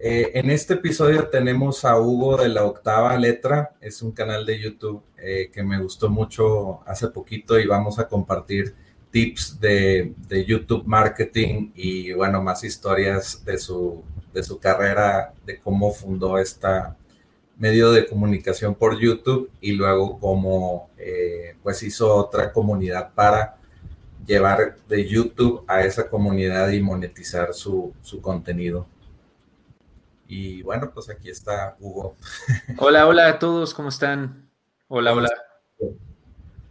Eh, en este episodio tenemos a Hugo de la octava letra, es un canal de YouTube eh, que me gustó mucho hace poquito y vamos a compartir tips de, YouTube marketing y bueno, más historias de su, de su carrera, de cómo fundó esta medio de comunicación por YouTube y luego cómo eh, pues hizo otra comunidad para llevar de YouTube a esa comunidad y monetizar su, su contenido. Y bueno, pues aquí está Hugo. Hola, hola a todos, ¿cómo están? Hola, hola.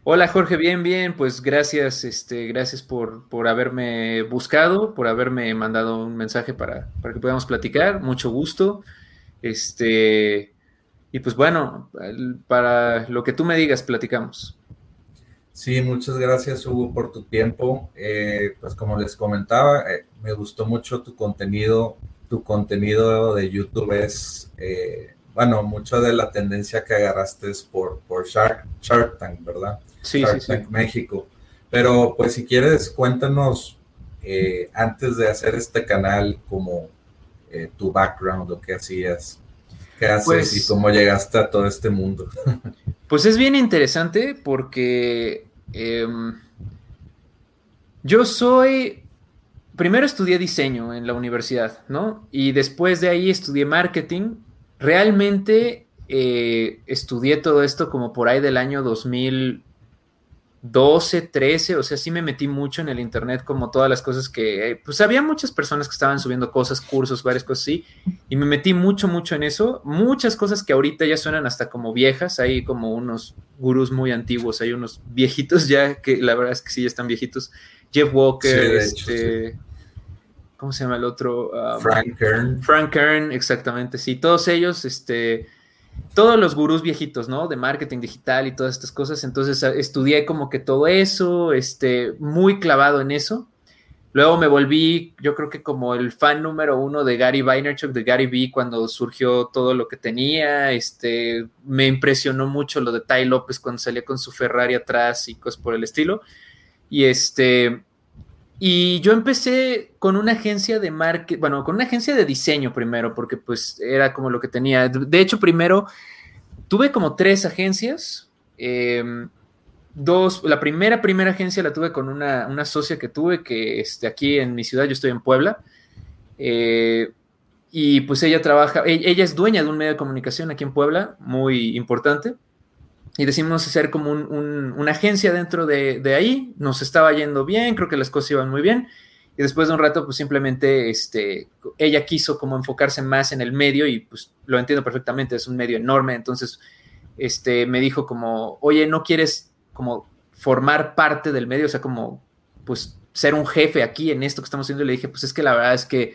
Hola Jorge, bien, bien, pues gracias, este, gracias por, por haberme buscado, por haberme mandado un mensaje para, para, que podamos platicar, mucho gusto. Este, y pues bueno, para lo que tú me digas, platicamos. Sí, muchas gracias Hugo por tu tiempo. Eh, pues como les comentaba, eh, me gustó mucho tu contenido tu contenido de YouTube es, eh, bueno, mucho de la tendencia que agarraste es por, por Shark, Shark Tank, ¿verdad? Sí, Shark sí, Tank México. Pero pues si quieres, cuéntanos eh, antes de hacer este canal como eh, tu background, lo que hacías, qué haces y pues cómo llegaste a todo este mundo. pues es bien interesante porque em, yo soy primero estudié diseño en la universidad, ¿no? Y después de ahí estudié marketing. Realmente eh, estudié todo esto como por ahí del año 2012, 13, o sea, sí me metí mucho en el internet como todas las cosas que, eh, pues había muchas personas que estaban subiendo cosas, cursos, varias cosas así, y me metí mucho, mucho en eso. Muchas cosas que ahorita ya suenan hasta como viejas, hay como unos gurús muy antiguos, hay unos viejitos ya que la verdad es que sí, ya están viejitos. Jeff Walker, este, ¿cómo se llama el otro? Um, Frank Kern. Frank Kern, exactamente, sí, todos ellos, este, todos los gurús viejitos, ¿no? De marketing digital y todas estas cosas, entonces estudié como que todo eso, este, muy clavado en eso. Luego me volví, yo creo que como el fan número uno de Gary Vaynerchuk, de Gary Vee, cuando surgió todo lo que tenía. Este, me impresionó mucho lo de Ty López cuando salía con su Ferrari atrás y cosas por el estilo. Y este, y yo empecé con una agencia de marketing, bueno, con una agencia de diseño primero, porque pues era como lo que tenía. De hecho, primero tuve como tres agencias. Em, dos, la primera, primera agencia la tuve con una, una socia que tuve, que este, aquí en mi ciudad, yo estoy en Puebla. Eh, y pues ella trabaja, e, ella es dueña de un medio de comunicación aquí en Puebla, muy importante y decidimos hacer como una agencia dentro de, ahí. Nos estaba yendo bien, creo que las cosas iban muy bien. Y después de un rato, pues simplemente este, ella quiso como enfocarse más en el medio y pues lo entiendo perfectamente, es un medio enorme. Entonces, este, me dijo como, oye, ¿no quieres como formar parte del medio? O sea, como, pues ser un jefe aquí en esto que estamos haciendo. Y le dije, pues es que la verdad es que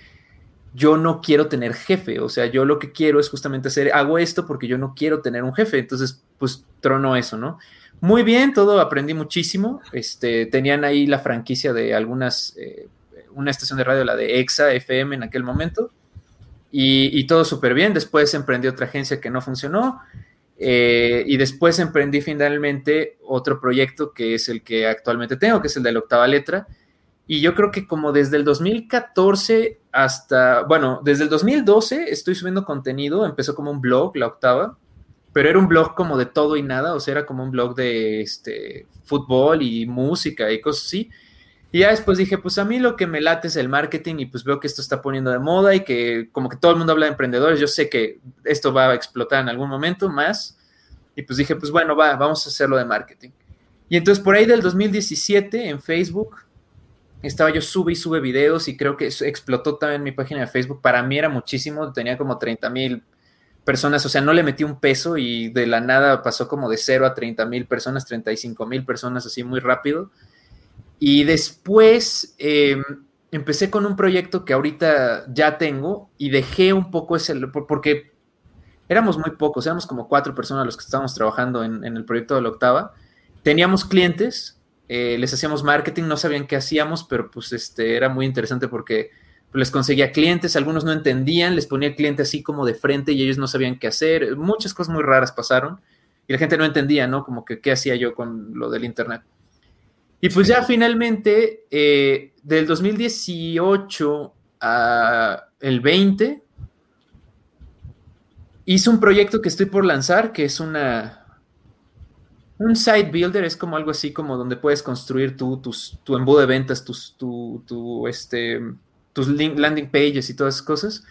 yo no quiero tener jefe, o sea, yo lo que quiero es justamente hacer, hago esto porque yo no quiero tener un jefe, entonces, pues, trono eso, ¿no? Muy bien, todo aprendí muchísimo, este, tenían ahí la franquicia de algunas, eh, una estación de radio, la de EXA FM en aquel momento, y, todo súper bien, después emprendí otra agencia que no funcionó, Eh, y después emprendí finalmente otro proyecto que es el que actualmente tengo, que es el de la octava letra. Y yo creo que como desde el 2014 hasta, bueno, desde el 2012 estoy subiendo contenido, empezó como un blog, la octava, pero era un blog como de todo y nada, o sea, era como un blog de este, fútbol y música y cosas así. Y ya después dije, pues a mí lo que me late es el marketing y pues veo que esto está poniendo de moda y que como que todo el mundo habla de emprendedores, yo sé que esto va a explotar en algún momento más. Y pues dije, pues bueno, va, vamos a hacerlo de marketing. Y entonces por ahí del 2017 en Facebook estaba yo sube y sube videos y creo que explotó también mi página de Facebook. Para mí era muchísimo, tenía como 30 mil personas, o sea, no le metí un peso y de la nada pasó como de 0 a 30 mil personas, 35 mil personas así muy rápido. Y después em, empecé con un proyecto que ahorita ya tengo y dejé un poco ese, porque éramos muy pocos, éramos como cuatro personas los que estábamos trabajando en, el proyecto de la octava. Teníamos clientes, eh, les hacíamos marketing, no sabían qué hacíamos, pero pues este, era muy interesante porque les conseguía clientes, algunos no entendían, les ponía el cliente así como de frente y ellos no sabían qué hacer, muchas cosas muy raras pasaron y la gente no entendía, ¿no? Como que qué hacía yo con lo del Internet. Y pues ya finalmente, eh, del 2018 a el 20, hice un proyecto que estoy por lanzar, que es una... Un site builder es como algo así como donde puedes construir tu, tu embudo de ventas, tus, tu, este, tus landing pages y todas esas cosas.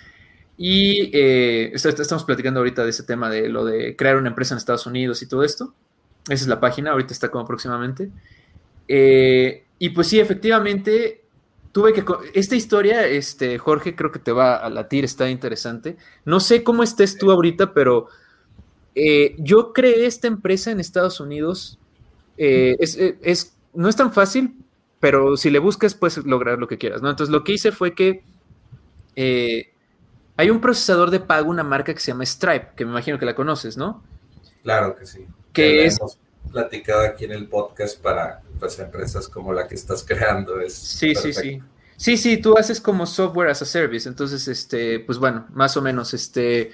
Y eh, estamos platicando ahorita de ese tema de lo de crear una empresa en Estados Unidos y todo esto. Esa es la página, ahorita está como próximamente. Eh, y pues sí, efectivamente, tuve que... Esta historia, este, Jorge, creo que te va a latir, está interesante. No sé cómo estés tú ahorita, pero eh, yo creé esta empresa en Estados Unidos. Eh, es, no es tan fácil, pero si le buscas puedes lograr lo que quieras, ¿no? Entonces lo que hice fue que hay un procesador de pago, una marca que se llama Stripe, que me imagino que la conoces, ¿no? Claro que sí. Que es platicado aquí en el podcast para pues, empresas como la que estás creando. Es sí, sí, sí. Sí, sí, tú haces como software as a service. Entonces, este, pues bueno, más o menos, este,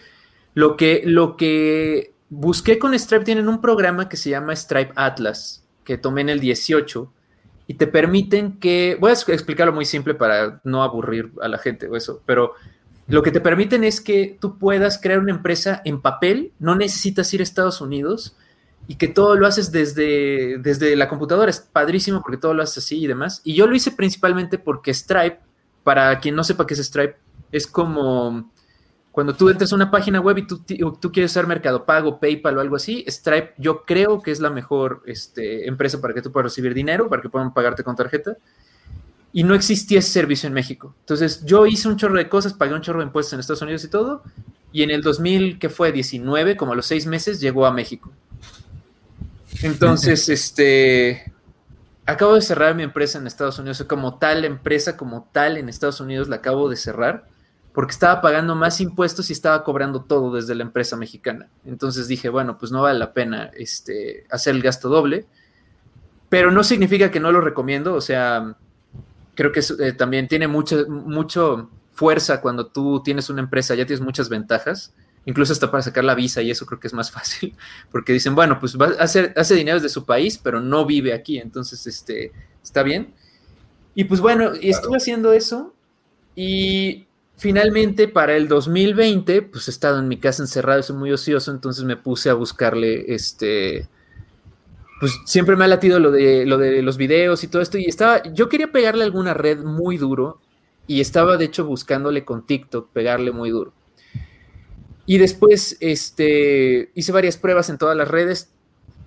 lo que, lo que busqué con Stripe, tienen un programa que se llama Stripe Atlas, que tomé en el 18, y te permiten que, voy a explicarlo muy simple para no aburrir a la gente o eso, pero lo que te permiten es que tú puedas crear una empresa en papel, no necesitas ir a Estados Unidos, y que todo lo haces desde, desde la computadora. Es padrísimo porque todo lo haces así y demás. Y yo lo hice principalmente porque Stripe, para quien no sepa qué es Stripe, es como cuando tú entras a una página web y tú, tú quieres usar Mercado Pago, PayPal o algo así, Stripe yo creo que es la mejor este, empresa para que tú puedas recibir dinero, para que puedan pagarte con tarjeta. Y no existía ese servicio en México. Entonces yo hice un chorro de cosas, pagué un chorro de impuestos en Estados Unidos y todo. Y en el 2000, que fue 19, como a los seis meses, llegó a México. Entonces, este, acabo de cerrar mi empresa en Estados Unidos, como tal empresa, como tal en Estados Unidos la acabo de cerrar porque estaba pagando más impuestos y estaba cobrando todo desde la empresa mexicana. Entonces dije, bueno, pues no vale la pena este, hacer el gasto doble, pero no significa que no lo recomiendo, o sea, creo que eh, también tiene mucha mucho fuerza cuando tú tienes una empresa, ya tienes muchas ventajas incluso hasta para sacar la visa y eso creo que es más fácil, porque dicen, bueno, pues va a hacer, hace dinero desde su país, pero no vive aquí, entonces, este, está bien. Y pues bueno, y estuve haciendo eso y finalmente para el 2020, pues he estado en mi casa encerrado, soy muy ocioso, entonces me puse a buscarle, este, pues siempre me ha latido lo de, lo de los videos y todo esto, y estaba, yo quería pegarle alguna red muy duro, y estaba de hecho buscándole con TikTok, pegarle muy duro. Y después este, hice varias pruebas en todas las redes.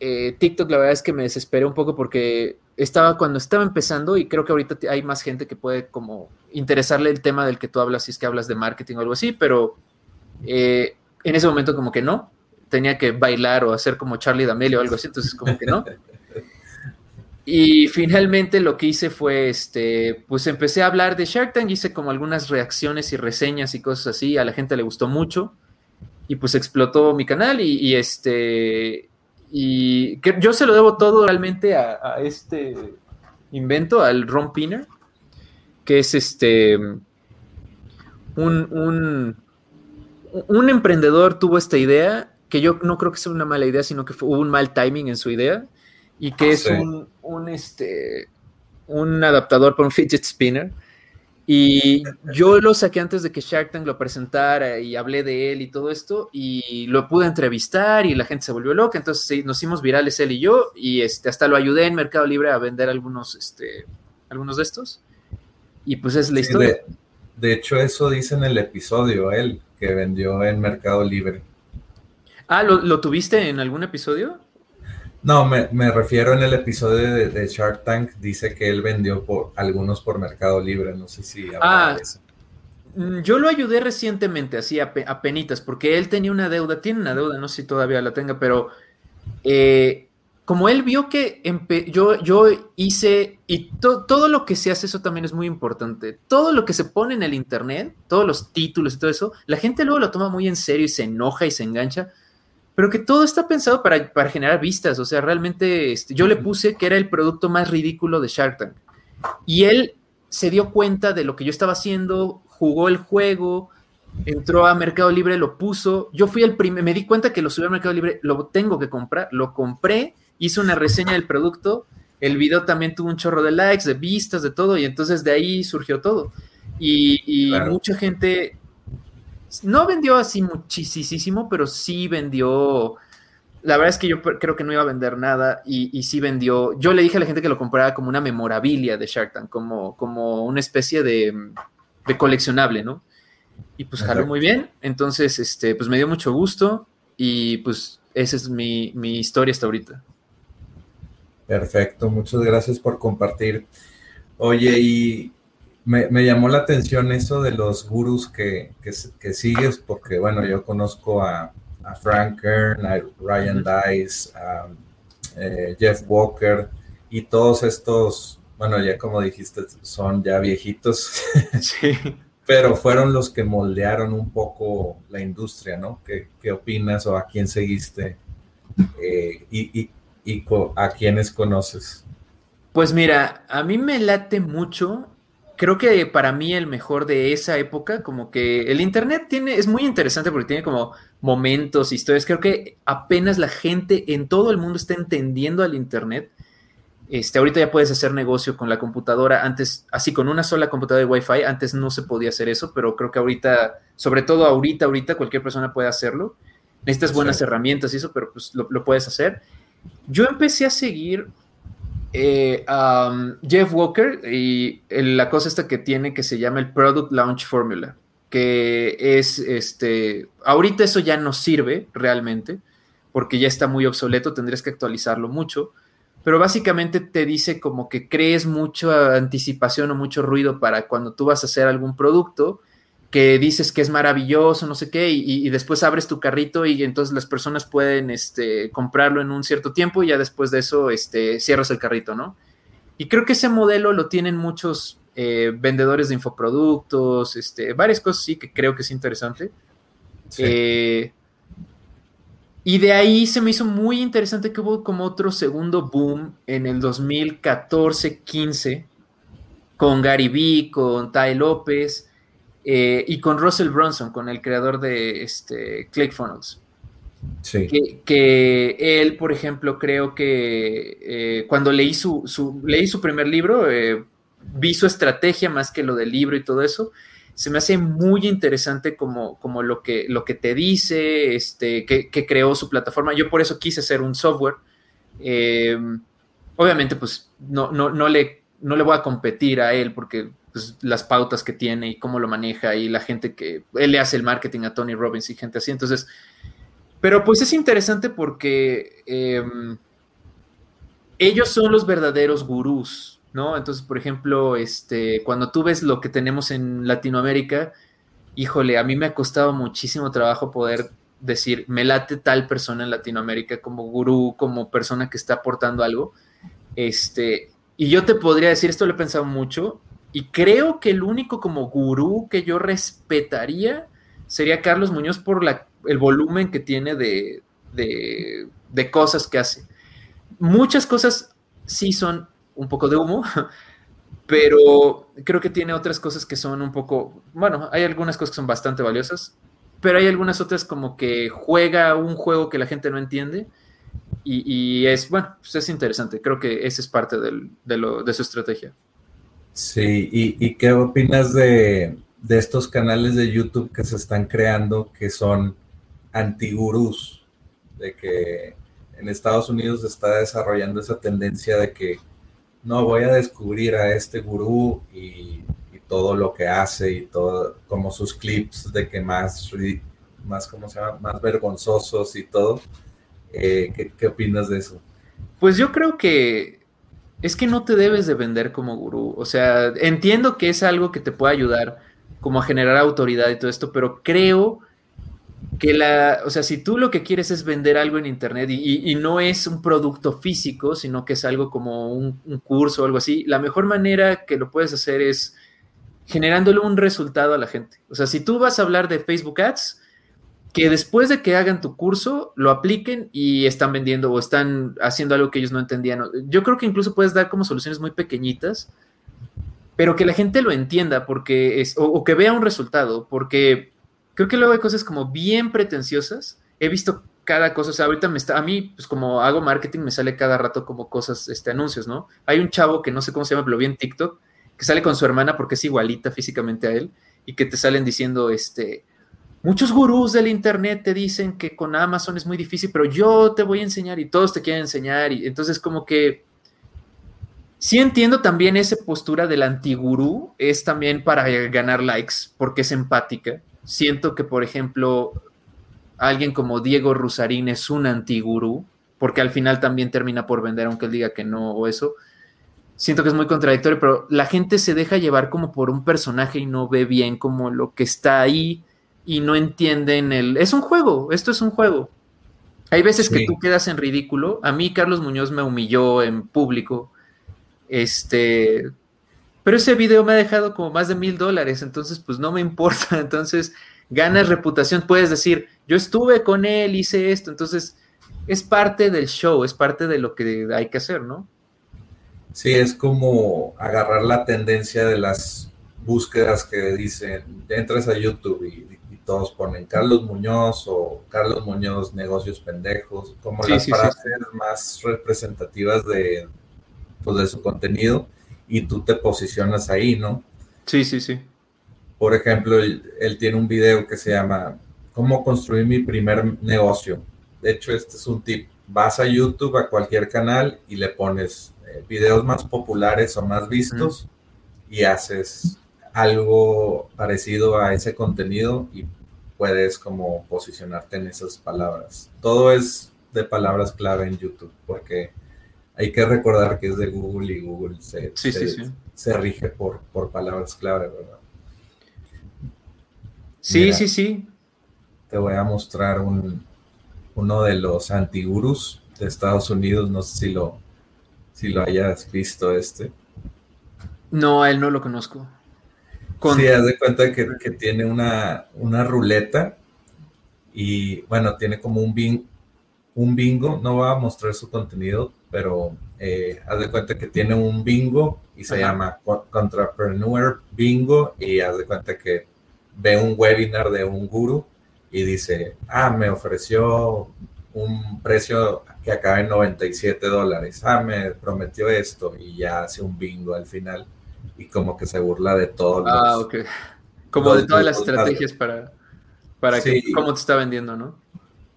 Eh, TikTok la verdad es que me desesperé un poco porque estaba cuando estaba empezando y creo que ahorita hay más gente que puede como interesarle el tema del que tú hablas si es que hablas de marketing o algo así, pero eh, en ese momento como que no, tenía que bailar o hacer como Charlie D'Amelio o algo así, entonces como que no. Y finalmente lo que hice fue, este, pues empecé a hablar de Shark Tank, hice como algunas reacciones y reseñas y cosas así, a la gente le gustó mucho y pues explotó mi canal y, este y que yo se lo debo todo realmente a, este invento, al Ron Pinner, que es este un, un, un, emprendedor tuvo esta idea que yo no creo que sea una mala idea, sino que hubo un mal timing en su idea, y que es un, un, este, un adaptador para un fidget spinner. Y yo lo saqué antes de que Shark Tank lo presentara y hablé de él y todo esto y lo pude entrevistar y la gente se volvió loca, entonces nos hicimos virales él y yo y este, hasta lo ayudé en Mercado Libre a vender algunos, este, algunos de estos. Y pues es la historia. De, hecho, eso dice en el episodio él, que vendió en Mercado Libre. Ah, ¿lo, ¿lo tuviste en algún episodio? No, me, refiero en el episodio de, Shark Tank, dice que él vendió por algunos por Mercado Libre, no sé si... Ah, eso. Mm, yo lo ayudé recientemente, así a, penitas, porque él tenía una deuda, tiene una deuda, no sé si todavía la tenga, pero eh, como él vio que yo, yo hice, y todo lo que se hace, eso también es muy importante, todo lo que se pone en el Internet, todos los títulos y todo eso, la gente luego lo toma muy en serio y se enoja y se engancha pero que todo está pensado para, generar vistas. O sea, realmente este, yo le puse que era el producto más ridículo de Shark Tank. Y él se dio cuenta de lo que yo estaba haciendo, jugó el juego, entró a Mercado Libre, lo puso. Yo fui el primer, me di cuenta que lo subí a Mercado Libre, lo tengo que comprar, lo compré, hice una reseña del producto. El video también tuvo un chorro de likes, de vistas, de todo, y entonces de ahí surgió todo. Y, mucha gente no vendió así muchísimo, pero sí vendió. La verdad es que yo creo que no iba a vender nada y, sí vendió. Yo le dije a la gente que lo comprara como una memorabilia de Shark Tank, como, como una especie de, coleccionable, ¿no? Y pues jaló muy bien. Entonces, este, pues me dio mucho gusto y pues esa es mi, mi historia hasta ahorita. Perfecto, muchas gracias por compartir. Oye, y me, llamó la atención eso de los gurús que, sigues, porque bueno, yo conozco a, Frank Kern, a Ryan Dice, a eh, Jeff Walker y todos estos, bueno, ya como dijiste, son ya viejitos. Sí. pero fueron los que moldearon un poco la industria, ¿no? ¿Qué, opinas o a quién seguiste eh, y, y, y a quiénes conoces? Pues mira, a mí me late mucho creo que para mí el mejor de esa época, como que el Internet tiene, es muy interesante porque tiene como momentos, historias. Creo que apenas la gente en todo el mundo está entendiendo al Internet. Este, ahorita ya puedes hacer negocio con la computadora, antes, así con una sola computadora de Wi-Fi, antes no se podía hacer eso, pero creo que ahorita, sobre todo ahorita, ahorita cualquier persona puede hacerlo. Necesitas buenas herramientas y eso, pero pues lo, lo puedes hacer. Yo empecé a seguir eh, Jeff Walker y la cosa esta que tiene que se llama el Product Launch Formula, que es este, ahorita eso ya no sirve realmente, porque ya está muy obsoleto, tendrías que actualizarlo mucho, pero básicamente te dice como que crees mucha anticipación o mucho ruido para cuando tú vas a hacer algún producto que dices que es maravilloso, no sé qué, y, después abres tu carrito y entonces las personas pueden este, comprarlo en un cierto tiempo y ya después de eso este, cierras el carrito, ¿no? Y creo que ese modelo lo tienen muchos eh, vendedores de infoproductos, este, varias cosas sí que creo que es interesante. Eh, y de ahí se me hizo muy interesante que hubo como otro segundo boom en el 2014-15 con Gary Vee, con Ty López eh, y con Russell Brunson, con el creador de este, ClickFunnels. Sí. Que, él, por ejemplo, creo que eh, cuando leí su, leí su primer libro, eh, vi su estrategia más que lo del libro y todo eso. Se me hace muy interesante como, como lo, que, lo que te dice, este, que, creó su plataforma. Yo por eso quise hacer un software. obviamente, pues no, no, no, le, no le voy a competir a él porque pues, las pautas que tiene y cómo lo maneja y la gente que él le hace el marketing a Tony Robbins y gente así. Entonces, pero pues es interesante porque em, ellos son los verdaderos gurús, ¿no? Entonces, por ejemplo, este, cuando tú ves lo que tenemos en Latinoamérica, híjole, a mí me ha costado muchísimo trabajo poder decir, me late tal persona en Latinoamérica como gurú, como persona que está aportando algo. Este, y yo te podría decir, esto lo he pensado mucho, y creo que el único como gurú que yo respetaría sería Carlos Muñoz por el volumen que tiene de, de, cosas que hace. Muchas cosas sí son un poco de humo, pero creo que tiene otras cosas que son un poco, bueno, hay algunas cosas que son bastante valiosas. pero hay algunas otras como que juega un juego que la gente no entiende y, es, bueno, pues es interesante. Creo que esa es parte de su estrategia. Sí, ¿y, qué opinas de, de, estos canales de YouTube que se están creando que son antigurús? De que en Estados Unidos se está desarrollando esa tendencia de que no voy a descubrir a este gurú y, todo lo que hace y todo, como sus clips de que más, más, ¿cómo se llama? Más vergonzosos y todo. Eh, ¿qué, ¿Qué opinas de eso? Pues yo creo que es que no te debes de vender como gurú. O sea, entiendo que es algo que te puede ayudar como a generar autoridad y todo esto, pero creo que la, o sea, si tú lo que quieres es vender algo en Internet y, no es un producto físico, sino que es algo como un, curso o algo así, la mejor manera que lo puedes hacer es generándole un resultado a la gente. O sea, si tú vas a hablar de Facebook Ads, que después de que hagan tu curso, lo apliquen y están vendiendo o están haciendo algo que ellos no entendían. Yo creo que incluso puedes dar como soluciones muy pequeñitas, pero que la gente lo entienda porque es, o que vea un resultado, porque creo que luego hay cosas como bien pretenciosas. He visto cada cosa, o sea, ahorita me está, a mí, pues como hago marketing, me sale cada rato como cosas, este, anuncios, ¿no? Hay un chavo que no sé cómo se llama, pero lo vi en TikTok, que sale con su hermana porque es igualita físicamente a él, y que te salen diciendo, este, muchos gurús del internet te dicen que con Amazon es muy difícil, pero yo te voy a enseñar y todos te quieren enseñar, y entonces como que Sí entiendo también esa postura del antigurú, es también para ganar likes, porque es empática, Siento que, por ejemplo, alguien como Diego Rusarín es un antigurú, porque al final también termina por vender, aunque él diga que no o eso. Siento que es muy contradictorio, pero la gente se deja llevar como por un personaje y no ve bien como lo que está ahí y no entienden el... Es un juego, esto es un juego. Hay veces que tú quedas en ridículo. A mí Carlos Muñoz me humilló en público. Este, pero ese video me ha dejado como más de mil dólares, entonces pues no me importa. Entonces ganas reputación, puedes decir, yo estuve con él, hice esto, entonces es parte del show, es parte de lo que hay que hacer, ¿no? Sí, es como agarrar la tendencia de las búsquedas que dicen, entras a YouTube y, todos ponen Carlos Muñoz o Carlos Muñoz negocios pendejos, como las frases más representativas de, pues, de su contenido y tú te posicionas ahí, ¿no? Sí, sí, sí. Por ejemplo, él, tiene un video que se llama ¿Cómo construir mi primer negocio? De hecho, este es un tip. Vas a YouTube, a cualquier canal y le pones eh, videos más populares o más vistos y haces algo parecido a ese contenido y puedes como posicionarte en esas palabras. Todo es de palabras clave en YouTube porque hay que recordar que es de Google y Google se, se, rige por, por palabras clave, ¿verdad? Sí, sí, sí. Te voy a mostrar un, uno de los antigurus de Estados Unidos. No sé si lo, si lo hayas visto este. No, a él no lo conozco. Sí, haz de cuenta que, tiene una, una, ruleta y bueno, tiene como un, bin, un bingo. No va a mostrar su contenido, pero eh, haz de cuenta que tiene un bingo y se llama Contrapreneur Bingo y haz de cuenta que ve un webinar de un guru y dice, ah, me ofreció un precio que acaba en 97 dólares, ah, me prometió esto y ya hace un bingo al final y como que se burla de todo. Ah, ok. Como de todas las estrategias para, para que, cómo te está vendiendo, ¿no?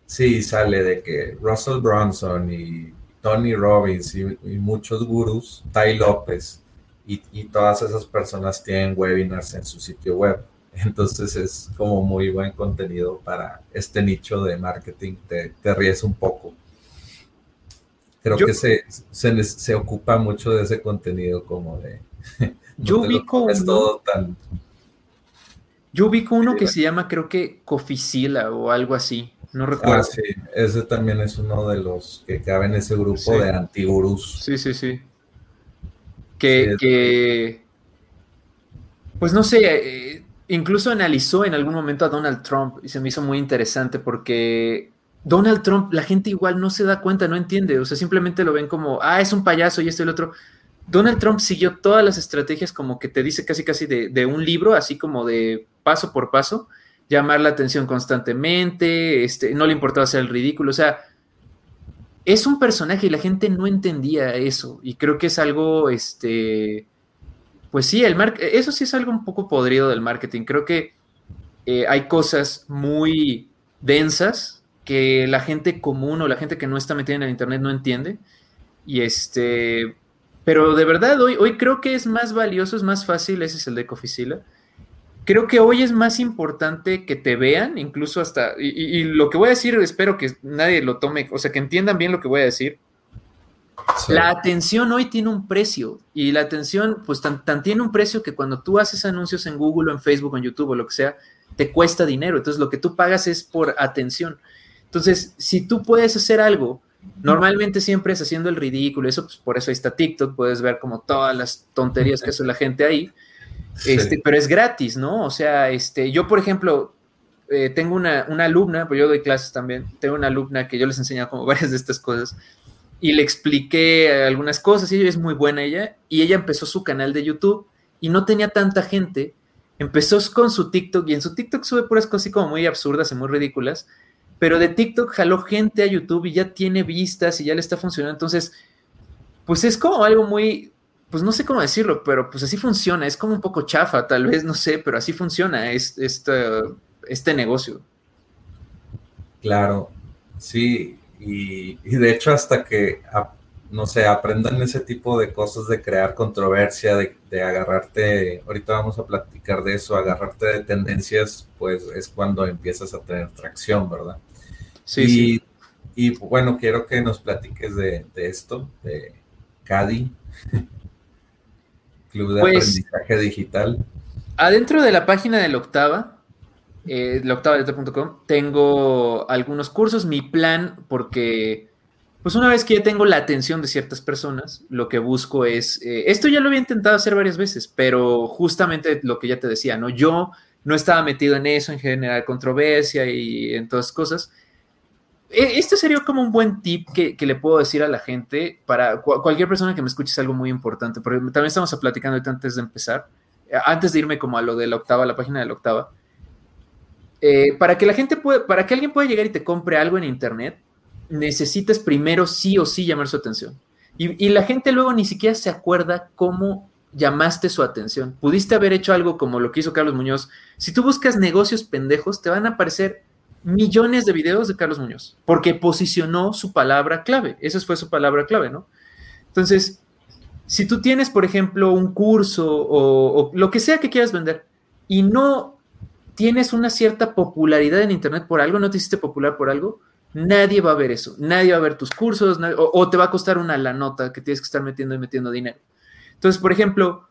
Sí, sale de que Russell Bronson y Tony Robbins y, muchos gurús, Tai López y, todas esas personas tienen webinars en su sitio web. Entonces es como muy buen contenido para este nicho de marketing, te, ríes un poco. Creo que se, se, ocupa mucho de ese contenido como de... yo ubico uno, Yo ubico uno que se llama creo que Coficila o algo así. No recuerdo. Ah, sí, ese también es uno de los que cabe en ese grupo de antigurús. Sí, sí, sí. Que, pues no sé, eh, incluso analizó en algún momento a Donald Trump y se me hizo muy interesante porque Donald Trump, la gente igual no se da cuenta, no entiende, o sea, simplemente lo ven como, ah, es un payaso y esto y el otro. Donald Trump siguió todas las estrategias como que te dice casi casi de, un libro, así como de paso por paso, llamar la atención constantemente, este, no le importaba hacer el ridículo, o sea, es un personaje y la gente no entendía eso y creo que es algo, este, pues sí, el eso sí es algo un poco podrido del marketing, creo que eh, hay cosas muy densas que la gente común o la gente que no está metida en el internet no entiende y este, pero de verdad hoy, hoy creo que es más valioso, es más fácil, ese es el de Ecofisila creo que hoy es más importante que te vean, incluso hasta, y, lo que voy a decir, espero que nadie lo tome, o sea, que entiendan bien lo que voy a decir. La atención hoy tiene un precio y la atención, pues tan, tiene un precio que cuando tú haces anuncios en Google o en Facebook o en YouTube o lo que sea, te cuesta dinero. Entonces lo que tú pagas es por atención. Entonces, si tú puedes hacer algo, normalmente siempre es haciendo el ridículo, eso pues por eso ahí está TikTok, puedes ver como todas las tonterías que hace la gente ahí. Este, pero es gratis, ¿no? O sea, este, yo, por ejemplo, eh, tengo una, alumna, pues yo doy clases también, tengo una alumna que yo les enseño como varias de estas cosas y le expliqué algunas cosas y ella es muy buena ella y ella empezó su canal de YouTube y no tenía tanta gente, empezó con su TikTok y en su TikTok sube puras cosas así como muy absurdas y muy ridículas, pero de TikTok jaló gente a YouTube y ya tiene vistas y ya le está funcionando, entonces, pues es como algo muy, pues no sé cómo decirlo, pero pues así funciona, es como un poco chafa, tal vez, no sé, pero así funciona este, este negocio. Claro, sí, y, de hecho hasta que, no sé, aprendan ese tipo de cosas de crear controversia, de, agarrarte, ahorita vamos a platicar de eso, agarrarte de tendencias, pues es cuando empiezas a tener tracción, ¿verdad? Sí. Y, sí. y bueno, quiero que nos platiques de, de esto, de Cadi. Club de pues, Aprendizaje Digital. Adentro de la página de la Octava, eh, tengo algunos cursos. Mi plan, porque, pues una vez que ya tengo la atención de ciertas personas, lo que busco es, eh, esto ya lo había intentado hacer varias veces, pero justamente lo que ya te decía, ¿no? Yo no estaba metido en eso, en generar controversia y en todas cosas. Este sería como un buen tip que, le puedo decir a la gente para cualquier persona que me escuche es algo muy importante, porque también estamos platicando antes de empezar, eh, antes de irme como a lo de la octava, la página de la octava. Eh, para que la gente pueda, para que alguien pueda llegar y te compre algo en internet, necesitas primero sí o sí llamar su atención. Y, y la gente luego ni siquiera se acuerda cómo llamaste su atención. Pudiste haber hecho algo como lo que hizo Carlos Muñoz. Si tú buscas negocios pendejos, te van a aparecer millones de videos de Carlos Muñoz, porque posicionó su palabra clave. Esa fue su palabra clave, ¿no? Entonces, si tú tienes, por ejemplo, un curso o, lo que sea que quieras vender y no tienes una cierta popularidad en Internet por algo, no te hiciste popular por algo, nadie va a ver eso. Nadie va a ver tus cursos o, o, te va a costar una la nota que tienes que estar metiendo y metiendo dinero. Entonces, por ejemplo,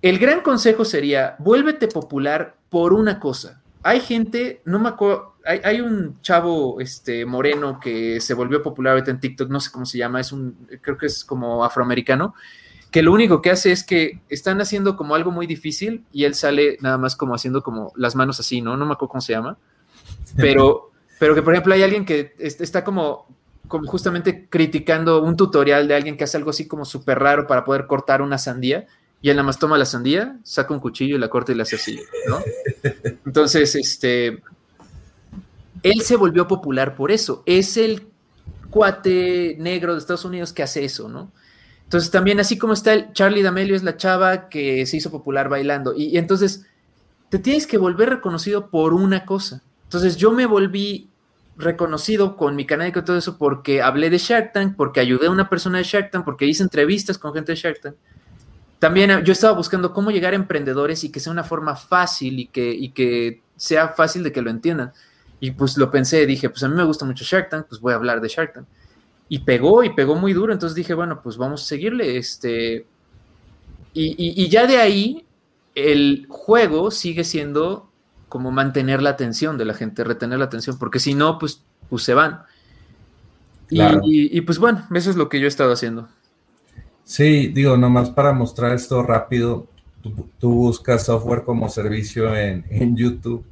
el gran consejo sería, vuélvete popular por una cosa. Hay gente, no me acuerdo, hay, un chavo este, moreno que se volvió popular ahorita en TikTok, no sé cómo se llama, es un, creo que es como afroamericano, que lo único que hace es que están haciendo como algo muy difícil y él sale nada más como haciendo como las manos así, ¿no? No me acuerdo cómo se llama, pero, pero que por ejemplo hay alguien que está como, como justamente criticando un tutorial de alguien que hace algo así como súper raro para poder cortar una sandía y él nada más toma la sandía, saca un cuchillo y la corta y la hace así, ¿no? Entonces, este, él se volvió popular por eso. Es el cuate negro de Estados Unidos que hace eso, ¿no? Entonces también así como está el Charlie D'Amelio es la chava que se hizo popular bailando y, entonces te tienes que volver reconocido por una cosa. Entonces yo me volví reconocido con mi canal y todo eso porque hablé de Shark Tank, porque ayudé a una persona de Shark Tank, porque hice entrevistas con gente de Shark Tank. También yo estaba buscando cómo llegar a emprendedores y que sea una forma fácil y que sea fácil de que lo entiendan. Y pues lo pensé, dije, pues a mí me gusta mucho Shark Tank, pues voy a hablar de Shark Tank. Y pegó, y pegó muy duro, entonces dije, bueno, pues vamos a seguirle. Este, y, ya de ahí, el juego sigue siendo como mantener la atención de la gente, retener la atención, porque si no, pues, pues se van. Y, pues bueno, eso es lo que yo he estado haciendo. Sí, digo, nomás para mostrar esto rápido, tú, buscas software como servicio en, en YouTube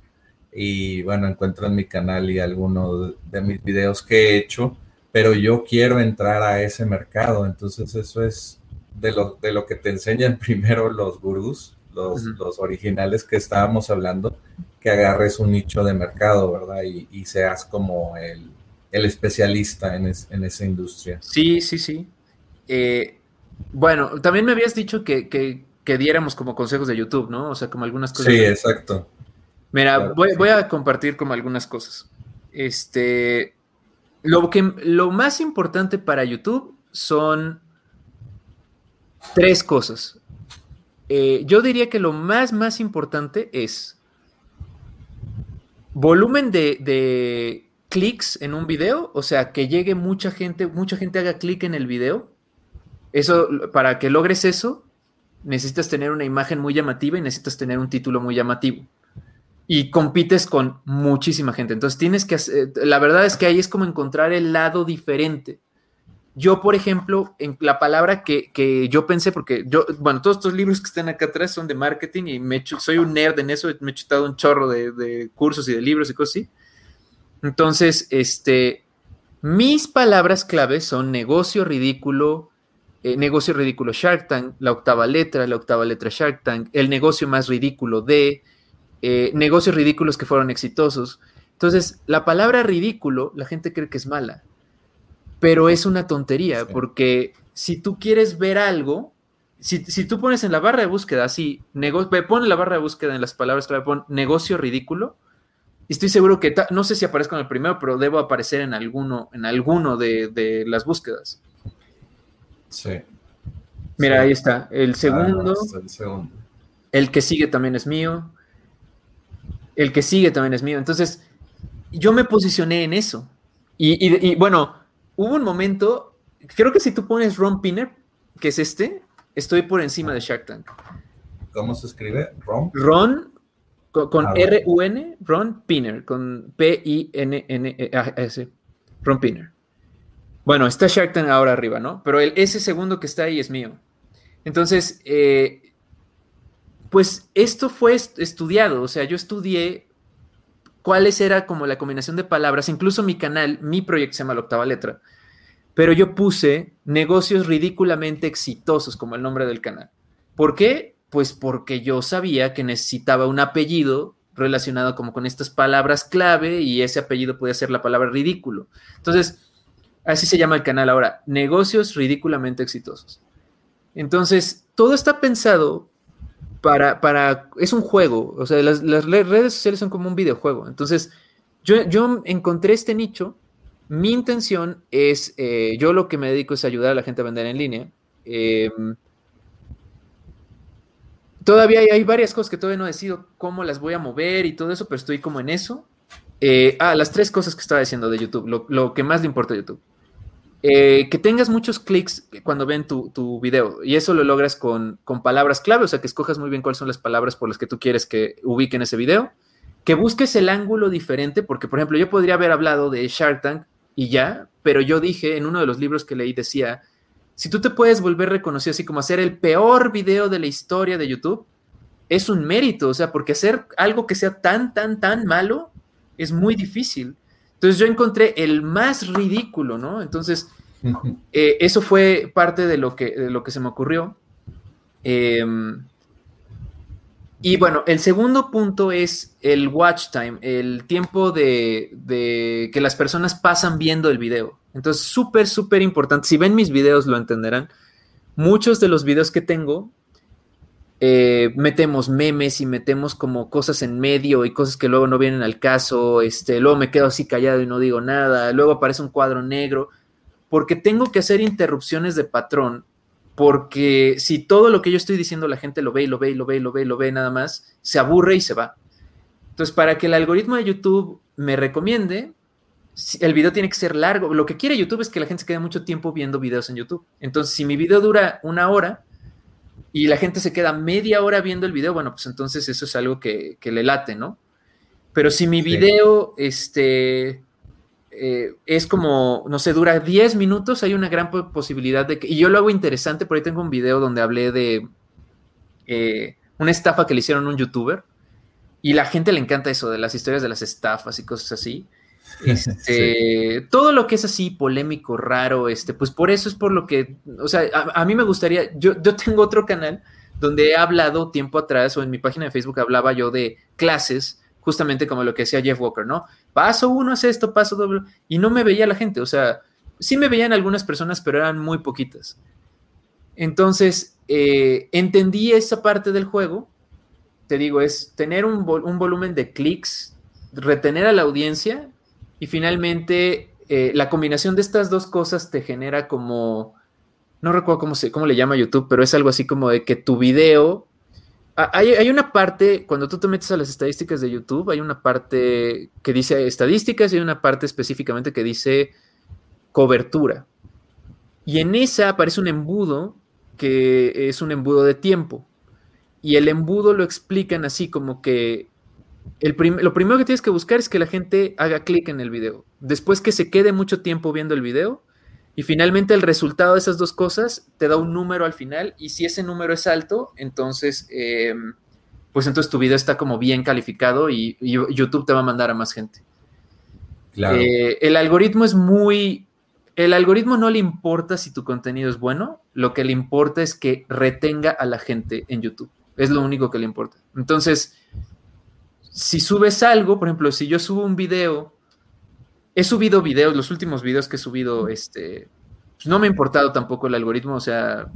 y bueno, encuentro en mi canal y algunos de mis videos que he hecho, pero yo quiero entrar a ese mercado, entonces eso es de lo, de lo que te enseñan primero los gurús los, los, originales que estábamos hablando, que agarres un nicho de mercado, ¿verdad? Y, seas como el, el especialista en, en, esa industria. Sí, sí, sí. Eh, bueno, también me habías dicho que, que, que, diéramos como consejos de YouTube, ¿no? O sea, como algunas cosas. Sí, exacto. Mira, voy, voy, a compartir como algunas cosas. Este, lo, que, lo más importante para YouTube son tres cosas. Eh, yo diría que lo más, más importante es volumen de, de clics en un video, o sea, que llegue mucha gente, mucha gente haga clic en el video. Eso, para que logres eso, necesitas tener una imagen muy llamativa y necesitas tener un título muy llamativo. Y compites con muchísima gente. Entonces tienes que hacer, la verdad es que ahí es como encontrar el lado diferente. Yo, por ejemplo, en la palabra que, yo pensé, porque yo, bueno, todos estos libros que están acá atrás son de marketing y me soy un nerd en eso, me he chutado un chorro de, cursos y de libros y cosas así. Entonces, este, mis palabras claves son negocio ridículo, eh, negocio ridículo Shark Tank, la octava letra, la octava letra Shark Tank, el negocio más ridículo de, eh, negocios ridículos que fueron exitosos. Entonces, la palabra ridículo, la gente cree que es mala pero es una tontería, porque si tú quieres ver algo, si, tú pones en la barra de búsqueda así, pon la barra de búsqueda en las palabras clave, pon negocio ridículo, y estoy seguro que, no sé si aparezco en el primero, pero debo aparecer en alguno, en alguno de, las búsquedas. Sí. Mira, ahí está. El segundo, el segundo. El que sigue también es mío. El que sigue también es mío. Entonces, yo me posicioné en eso. y bueno, hubo un momento, creo que si tú pones Ron Pinner, que es este, estoy por encima de Shark Tank. ¿Cómo se escribe? Ron. Ron con, R-U-N, Ron Pinner, con P-I-N-N-E-S. Ron Pinner. Bueno, está Shark Tank ahora arriba, ¿no? Pero el, ese segundo que está ahí es mío. Entonces, eh, pues esto fue estudiado, o sea, yo estudié cuáles era como la combinación de palabras. Incluso mi canal, mi proyecto se llama La Octava Letra, pero yo puse negocios ridículamente exitosos como el nombre del canal. ¿Por qué? Pues porque yo sabía que necesitaba un apellido relacionado como con estas palabras clave y ese apellido podía ser la palabra ridículo. Entonces, así se llama el canal ahora, negocios ridículamente exitosos. Entonces, todo está pensado para, para, es un juego, o sea, las, redes sociales son como un videojuego. Entonces, yo, yo encontré este nicho, mi intención es, eh, yo lo que me dedico es ayudar a la gente a vender en línea. Em, todavía hay, varias cosas que todavía no decido cómo las voy a mover y todo eso, pero estoy como en eso. Eh, ah, las tres cosas que estaba diciendo de YouTube, lo, lo que más le importa a YouTube. Eh, que tengas muchos clics cuando ven tu, video y eso lo logras con, palabras clave, o sea, que escojas muy bien cuáles son las palabras por las que tú quieres que ubiquen ese video, que busques el ángulo diferente, porque por ejemplo yo podría haber hablado de Shark Tank y ya, pero yo dije en uno de los libros que leí decía, si tú te puedes volver reconocido así como hacer el peor video de la historia de YouTube, es un mérito, o sea, porque hacer algo que sea tan, tan, tan malo es muy difícil. Entonces yo encontré el más ridículo, ¿no? Entonces, eh, eso fue parte de lo que, lo que se me ocurrió. Em, y bueno, el segundo punto es el watch time, el tiempo de, de que las personas pasan viendo el video. Entonces, súper, súper importante. Si ven mis videos lo entenderán. Muchos de los videos que tengo eh, metemos memes y metemos como cosas en medio y cosas que luego no vienen al caso, este, luego me quedo así callado y no digo nada, luego aparece un cuadro negro, porque tengo que hacer interrupciones de patrón, porque si todo lo que yo estoy diciendo la gente lo ve y lo ve y lo ve y lo ve y lo ve nada más, se aburre y se va. Entonces, para que el algoritmo de YouTube me recomiende, el video tiene que ser largo. Lo que quiere YouTube es que la gente se quede mucho tiempo viendo videos en YouTube. Entonces, si mi video dura una hora, y la gente se queda media hora viendo el video, bueno, pues entonces eso es algo que, le late, ¿no? Pero si mi video este, eh, es como, no sé, dura 10 minutos, hay una gran posibilidad de que, y yo lo hago interesante, por ahí tengo un video donde hablé de eh, una estafa que le hicieron a un youtuber, y la gente le encanta eso, de las historias de las estafas y cosas así. Este, Todo lo que es así polémico, raro, este, pues por eso es por lo que, o sea, a, mí me gustaría, yo, yo tengo otro canal donde he hablado tiempo atrás o en mi página de Facebook hablaba yo de clases, justamente como lo que decía Jeff Walker, ¿no? Paso uno es esto, paso doble, y no me veía la gente, o sea, sí me veían algunas personas, pero eran muy poquitas. Entonces, eh, entendí esa parte del juego, te digo, es tener un, un volumen de clics, retener a la audiencia y finalmente eh, la combinación de estas dos cosas te genera como, no recuerdo cómo, se, cómo le llama YouTube, pero es algo así como de que tu video... Hay, hay, una parte, cuando tú te metes a las estadísticas de YouTube, hay una parte que dice estadísticas y hay una parte específicamente que dice cobertura. Y en esa aparece un embudo que es un embudo de tiempo. Y el embudo lo explican así como que lo primero que tienes que buscar es que la gente haga clic en el video. Después que se quede mucho tiempo viendo el video. Y finalmente el resultado de esas dos cosas te da un número al final. Y si ese número es alto, entonces, eh, pues entonces tu video está como bien calificado y, YouTube te va a mandar a más gente. Eh, el algoritmo es muy... El algoritmo no le importa si tu contenido es bueno, lo que le importa es que retenga a la gente en YouTube. Es lo único que le importa. Entonces, si subes algo, por ejemplo, si yo subo un video, he subido videos, los últimos videos que he subido, este, pues no me ha importado tampoco el algoritmo, o sea,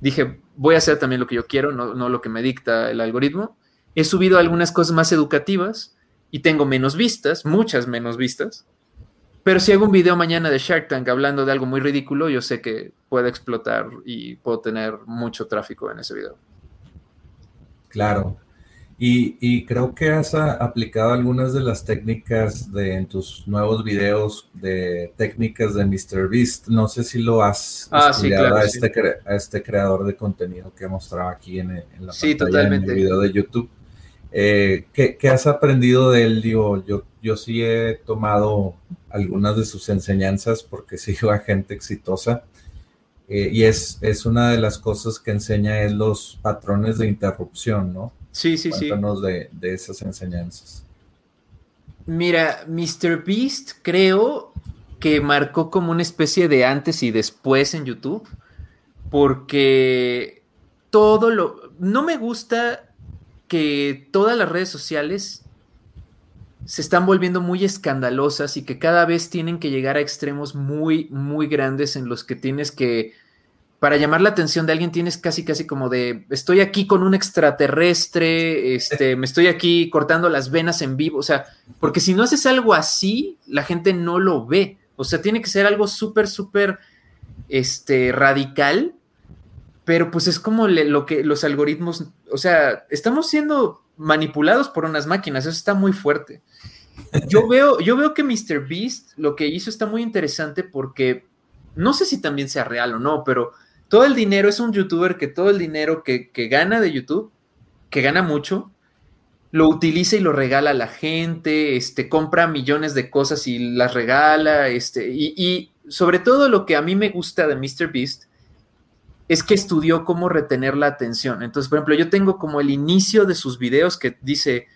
dije, voy a hacer también lo que yo quiero, no, no lo que me dicta el algoritmo. He subido algunas cosas más educativas y tengo menos vistas, muchas menos vistas. Pero si hago un video mañana de Shark Tank hablando de algo muy ridículo, yo sé que puede explotar y puedo tener mucho tráfico en ese video. Claro. Y, creo que has aplicado algunas de las técnicas de, en tus nuevos videos de técnicas de MrBeast. No sé si lo has ah, estudiado a, este a este creador de contenido que mostrado aquí en, en la sí, pantalla en el video de YouTube. Eh, ¿qué, ¿qué, has aprendido de él? Digo, yo, yo sí he tomado algunas de sus enseñanzas porque sigo a gente exitosa. Eh, y es, es una de las cosas que enseña es los patrones de interrupción, ¿no? Sí, sí, Cuéntanos De, de esas enseñanzas. Mira, Mr. Beast creo que marcó como una especie de antes y después en YouTube, porque todo lo... No me gusta que todas las redes sociales se están volviendo muy escandalosas y que cada vez tienen que llegar a extremos muy, muy grandes en los que tienes que para llamar la atención de alguien tienes casi, casi como de, estoy aquí con un extraterrestre, este, me estoy aquí cortando las venas en vivo, o sea, porque si no haces algo así, la gente no lo ve, o sea, tiene que ser algo súper, súper, este, radical, pero pues es como lo que los algoritmos, o sea, estamos siendo manipulados por unas máquinas, eso está muy fuerte. Yo veo, yo veo que Mr. Beast lo que hizo está muy interesante porque no sé si también sea real o no, pero todo el dinero, es un youtuber que todo el dinero que, gana de YouTube, que gana mucho, lo utiliza y lo regala a la gente, este, compra millones de cosas y las regala, este, y, sobre todo lo que a mí me gusta de MrBeast es que estudió cómo retener la atención. Entonces, por ejemplo, yo tengo como el inicio de sus videos que dice,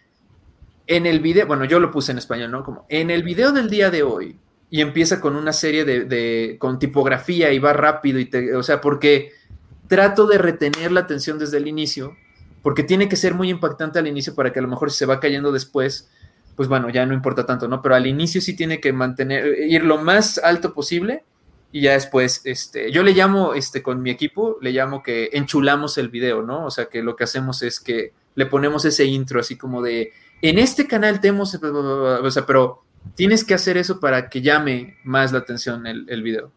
en el video, bueno, yo lo puse en español, ¿no? Como, en el video del día de hoy, y empieza con una serie de, con tipografía y va rápido y te, o sea, porque trato de retener la atención desde el inicio, porque tiene que ser muy impactante al inicio para que a lo mejor si se va cayendo después, pues bueno, ya no importa tanto, ¿no? Pero al inicio sí tiene que mantener, ir lo más alto posible y ya después, este, yo le llamo, este, con mi equipo, le llamo que enchulamos el video, ¿no? O sea, que lo que hacemos es que le ponemos ese intro así como de, en este canal tenemos, o sea, pero tienes que hacer eso para que llame más la atención el, el video.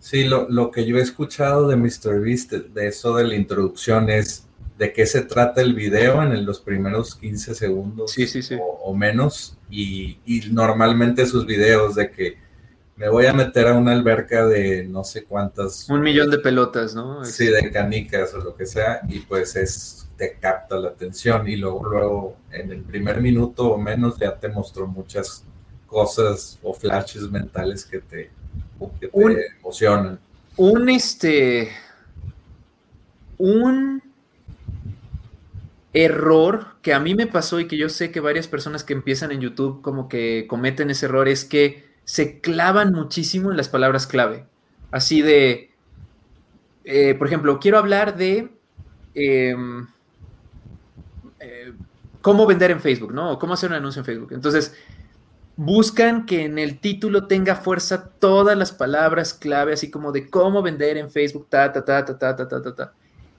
Sí, lo, lo, que yo he escuchado de MrBeast, de eso de la introducción, es de qué se trata el video en los primeros 15 segundos sí, sí, sí. O, o, menos. Y, y, normalmente sus videos de que me voy a meter a una alberca de no sé cuántas. Un millón de pelotas, ¿no? Sí, de canicas o lo que sea. Y pues es te capta la atención y luego, luego en el primer minuto o menos ya te mostró muchas cosas o flashes mentales que te, que te emocionan. Un este un error que a mí me pasó y que yo sé que varias personas que empiezan en YouTube como que cometen ese error es que se clavan muchísimo en las palabras clave. Así de, eh, por ejemplo, quiero hablar de em, eh, cómo vender en Facebook, ¿no? O cómo hacer un anuncio en Facebook. Entonces, buscan que en el título tenga fuerza todas las palabras clave, así como de cómo vender en Facebook, ta, ta, ta, ta, ta, ta, ta, ta.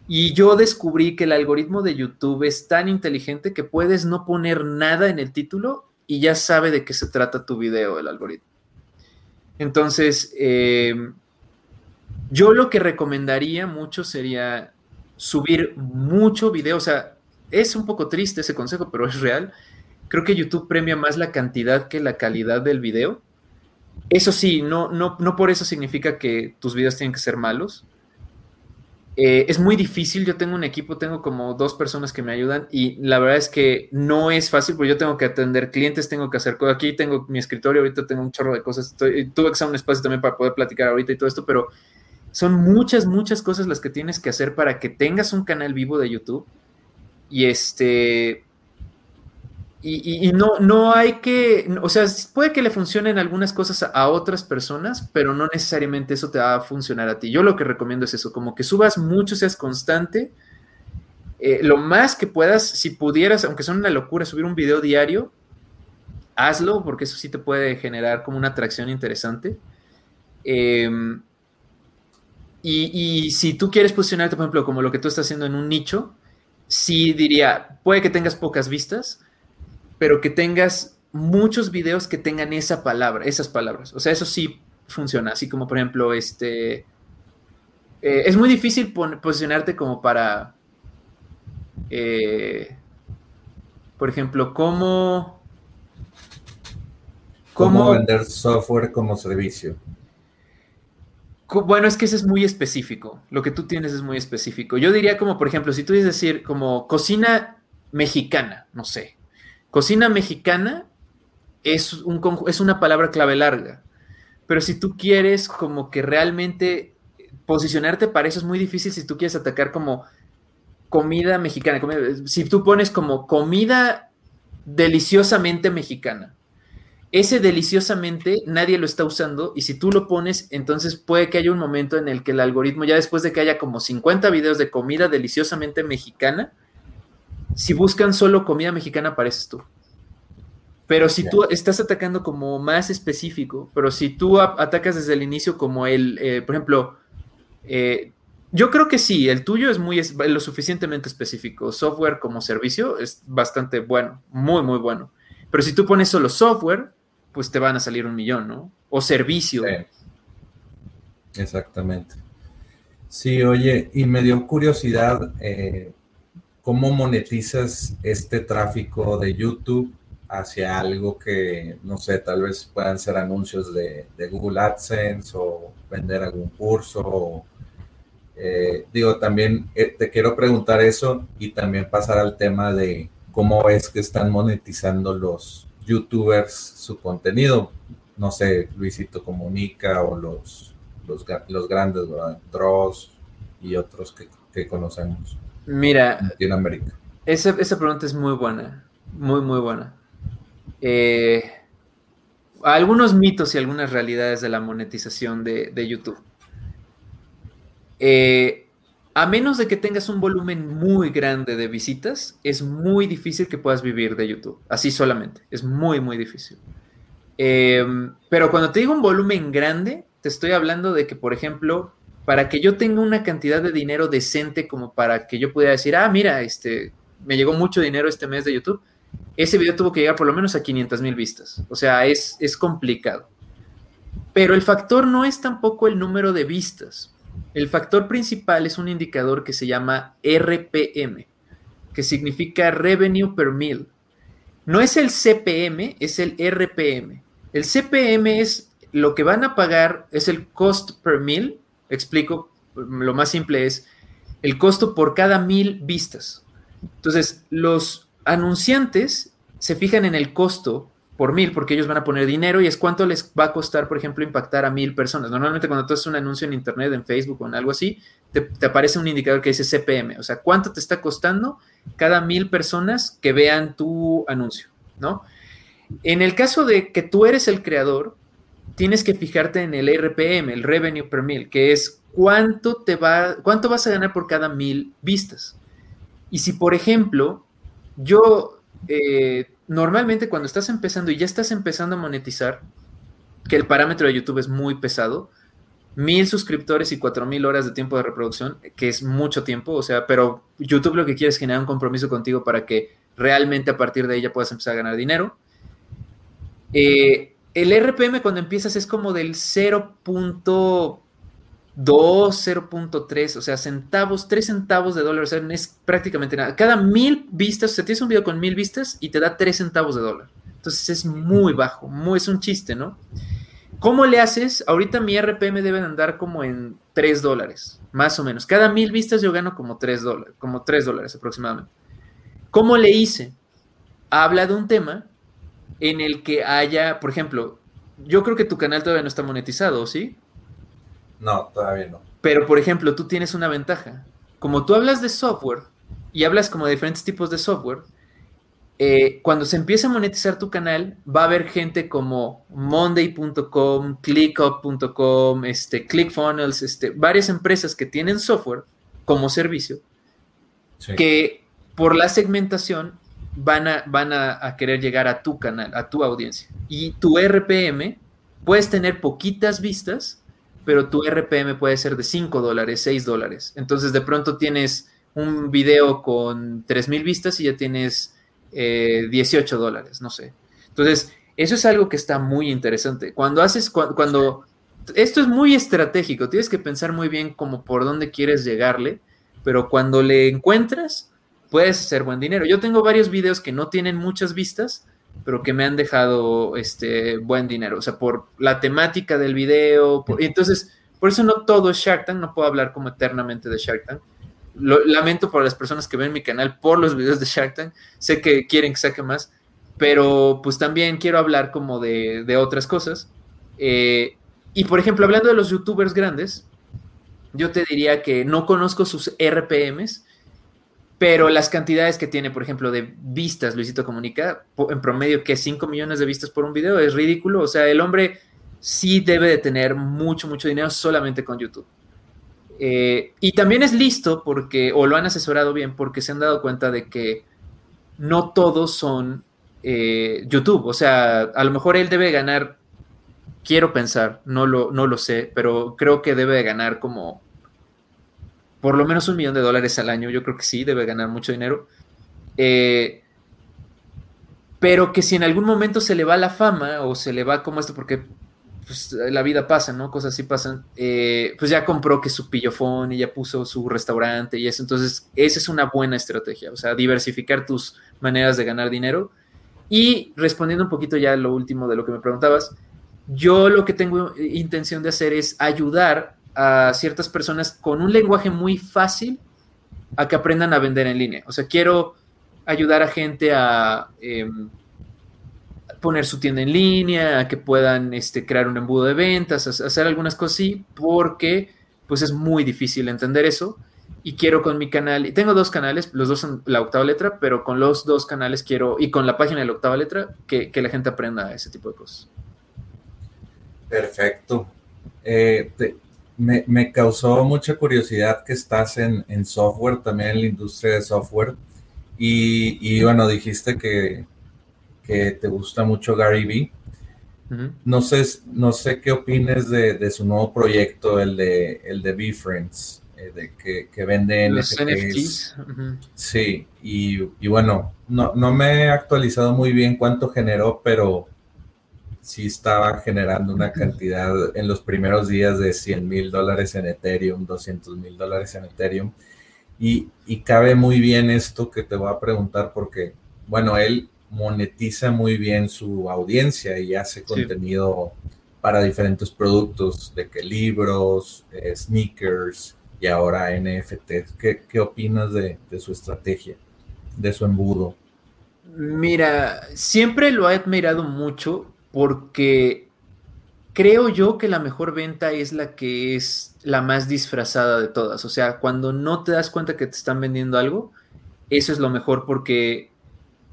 Y yo descubrí que el algoritmo de YouTube es tan inteligente que puedes no poner nada en el título y ya sabe de qué se trata tu video, el algoritmo. Entonces, eh, yo lo que recomendaría mucho sería subir mucho video. O sea, es un poco triste ese consejo, pero es real creo que YouTube premia más la cantidad que la calidad del video. Eso sí, no, no, no por eso significa que tus videos tienen que ser malos. Eh, es muy difícil, yo tengo un equipo, tengo como dos personas que me ayudan y la verdad es que no es fácil porque yo tengo que atender clientes, tengo que hacer cosas. Aquí tengo mi escritorio, ahorita tengo un chorro de cosas. tuve que hacer un espacio también para poder platicar ahorita y todo esto, pero son muchas, muchas cosas las que tienes que hacer para que tengas un canal vivo de YouTube. Y este, y, no, no hay que, o sea, puede que le funcionen algunas cosas a, otras personas, pero no necesariamente eso te va a funcionar a ti. Yo lo que recomiendo es eso, como que subas mucho, seas constante. Eh, lo más que puedas, si pudieras, aunque son una locura, subir un video diario, hazlo, porque eso sí te puede generar como una atracción interesante. Em, y, y, si tú quieres posicionarte, por ejemplo, como lo que tú estás haciendo en un nicho, sí diría, puede que tengas pocas vistas, pero que tengas muchos videos que tengan esa palabra, esas palabras. O sea, eso sí funciona. Así como, por ejemplo, este. Eh, es muy difícil posicionarte como para. Eh, por ejemplo, cómo. ¿Cómo vender software como servicio? Bueno, es que ese es muy específico. Lo que tú tienes es muy específico. Yo diría como, por ejemplo, si tú dices decir como cocina mexicana, no sé, Cocina mexicana es, un, es una palabra clave larga, pero si tú quieres como que realmente posicionarte para eso es muy difícil si tú quieres atacar como comida mexicana. si tú pones como comida deliciosamente mexicana, ese deliciosamente nadie lo está usando y si tú lo pones, entonces puede que haya un momento en el que el algoritmo, ya después de que haya como 50 videos de comida deliciosamente mexicana, si buscan solo comida mexicana, apareces tú. Pero si tú estás atacando como más específico, pero si tú atacas desde el inicio como el, eh, por ejemplo, eh, yo creo que sí, el tuyo es muy lo suficientemente específico. Software como servicio es bastante bueno, muy, muy bueno. Pero si tú pones solo software, pues te van a salir un millón, ¿no? O servicio. Exactamente. Sí, oye, y me dio curiosidad, eh, ¿cómo monetizas este tráfico de YouTube hacia algo que, no sé, tal vez puedan ser anuncios de, Google AdSense o vender algún curso? Eh, digo, también eh, te quiero preguntar eso y también pasar al tema de cómo es que están monetizando los youtubers su contenido. No sé, Luisito Comunica o los, los, grandes, ¿verdad? Dross y otros que, que conocemos. Mira, Esa, pregunta es muy buena, muy, muy buena. Eh, algunos mitos y algunas realidades de la monetización de, YouTube. Eh, a menos de que tengas un volumen muy grande de visitas, es muy difícil que puedas vivir de YouTube, así solamente, es muy, muy difícil. Eh, pero cuando te digo un volumen grande, te estoy hablando de que, por ejemplo, para que yo tenga una cantidad de dinero decente como para que yo pudiera decir, ah, mira, este, me llegó mucho dinero este mes de YouTube, ese video tuvo que llegar por lo menos a 500 mil vistas. O sea, es, es complicado. Pero el factor no es tampoco el número de vistas. El factor principal es un indicador que se llama RPM, que significa Revenue Per Mil. No es el CPM, es el RPM. El CPM es lo que van a pagar, es el cost per mil, explico, lo más simple es el costo por cada mil vistas. Entonces, los anunciantes se fijan en el costo por mil porque ellos van a poner dinero y es cuánto les va a costar, por ejemplo, impactar a mil personas. Normalmente cuando tú haces un anuncio en Internet, en Facebook o en algo así, te, aparece un indicador que dice CPM, o sea, cuánto te está costando cada mil personas que vean tu anuncio, ¿no? En el caso de que tú eres el creador, tienes que fijarte en el RPM, el revenue per mil, que es cuánto te va, cuánto vas a ganar por cada mil vistas. Y si, por ejemplo, yo eh, normalmente cuando estás empezando y ya estás empezando a monetizar, que el parámetro de YouTube es muy pesado, mil suscriptores y cuatro mil horas de tiempo de reproducción, que es mucho tiempo, o sea, pero YouTube lo que quiere es generar un compromiso contigo para que realmente a partir de ella puedas empezar a ganar dinero. Eh, el RPM cuando empiezas es como del 0.2, 0.3, o sea, centavos, 3 centavos de dólar, o sea, es prácticamente nada. Cada mil vistas, o sea, tienes un video con mil vistas y te da 3 centavos de dólar. Entonces es muy bajo, muy, es un chiste, ¿no? ¿Cómo le haces? Ahorita mi RPM debe andar como en 3 dólares, más o menos. Cada mil vistas yo gano como 3 dólares, como 3 dólares aproximadamente. ¿Cómo le hice? Habla de un tema en el que haya, por ejemplo, yo creo que tu canal todavía no está monetizado, ¿sí? No, todavía no. Pero, por ejemplo, tú tienes una ventaja. Como tú hablas de software y hablas como de diferentes tipos de software, eh, cuando se empieza a monetizar tu canal, va a haber gente como Monday.com, ClickUp.com, este, ClickFunnels, este, varias empresas que tienen software como servicio, que por la segmentación van, a, van a, querer llegar a tu canal, a tu audiencia. Y tu RPM, puedes tener poquitas vistas, pero tu RPM puede ser de 5 dólares, 6 dólares. Entonces de pronto tienes un video con 3.000 vistas y ya tienes 18 eh, dólares, no sé. Entonces, eso es algo que está muy interesante. Cuando haces, cuando, esto es muy estratégico, tienes que pensar muy bien como por dónde quieres llegarle, pero cuando le encuentras, puedes hacer buen dinero. Yo tengo varios videos que no tienen muchas vistas, pero que me han dejado este buen dinero, o sea, por la temática del video, entonces, por eso no todo es Shark Tank, no puedo hablar como eternamente de Shark Tank, lamento por las personas que ven mi canal por los videos de Shark Tank. Sé que quieren que saque más, pero pues también quiero hablar como de, otras cosas. Eh, y por ejemplo, hablando de los youtubers grandes, yo te diría que no conozco sus RPMs, pero las cantidades que tiene, por ejemplo, de vistas, Luisito Comunica, en promedio que 5 millones de vistas por un video, es ridículo. O sea, el hombre sí debe de tener mucho, mucho dinero solamente con YouTube. Eh, y también es listo porque, o lo han asesorado bien, porque se han dado cuenta de que no todos son eh, YouTube. O sea, a lo mejor él debe ganar, quiero pensar, no lo, no lo sé, pero creo que debe ganar como por lo menos un millón de dólares al año. Yo creo que sí, debe ganar mucho dinero. Eh, pero que si en algún momento se le va la fama o se le va como esto, porque pues la vida pasa, ¿no? Cosas así pasan. Eh, pues ya compró que su pillofón y ya puso su restaurante y eso. Entonces, esa es una buena estrategia. O sea, diversificar tus maneras de ganar dinero. Y respondiendo un poquito ya a lo último de lo que me preguntabas, yo lo que tengo intención de hacer es ayudar a ciertas personas con un lenguaje muy fácil a que aprendan a vender en línea. O sea, quiero ayudar a gente a... Em, poner su tienda en línea, que puedan este, crear un embudo de ventas, hacer algunas cosas así, porque pues es muy difícil entender eso. Y quiero con mi canal, y tengo dos canales, los dos son la octava letra, pero con los dos canales quiero, y con la página de la octava letra, que, la gente aprenda ese tipo de cosas. Perfecto. Eh, me, causó mucha curiosidad que estás en, software, también en la industria de software. Y, y bueno, dijiste que, que te gusta mucho Gary Vee. No sé, no sé qué opines de, su nuevo proyecto, el de el de BeFriends, eh, de que, que vende NFTs. Sí, y, bueno, no, no me he actualizado muy bien cuánto generó, pero sí estaba generando una cantidad en los primeros días de 100 mil dólares en Ethereum, 200 mil dólares en Ethereum. Y, y cabe muy bien esto que te voy a preguntar porque, bueno, él monetiza muy bien su audiencia y hace contenido para diferentes productos, de que libros, eh, sneakers y ahora NFTs. ¿Qué, opinas de, su estrategia, de su embudo? Mira, siempre lo he admirado mucho porque creo yo que la mejor venta es la que es la más disfrazada de todas. O sea, cuando no te das cuenta que te están vendiendo algo, eso es lo mejor porque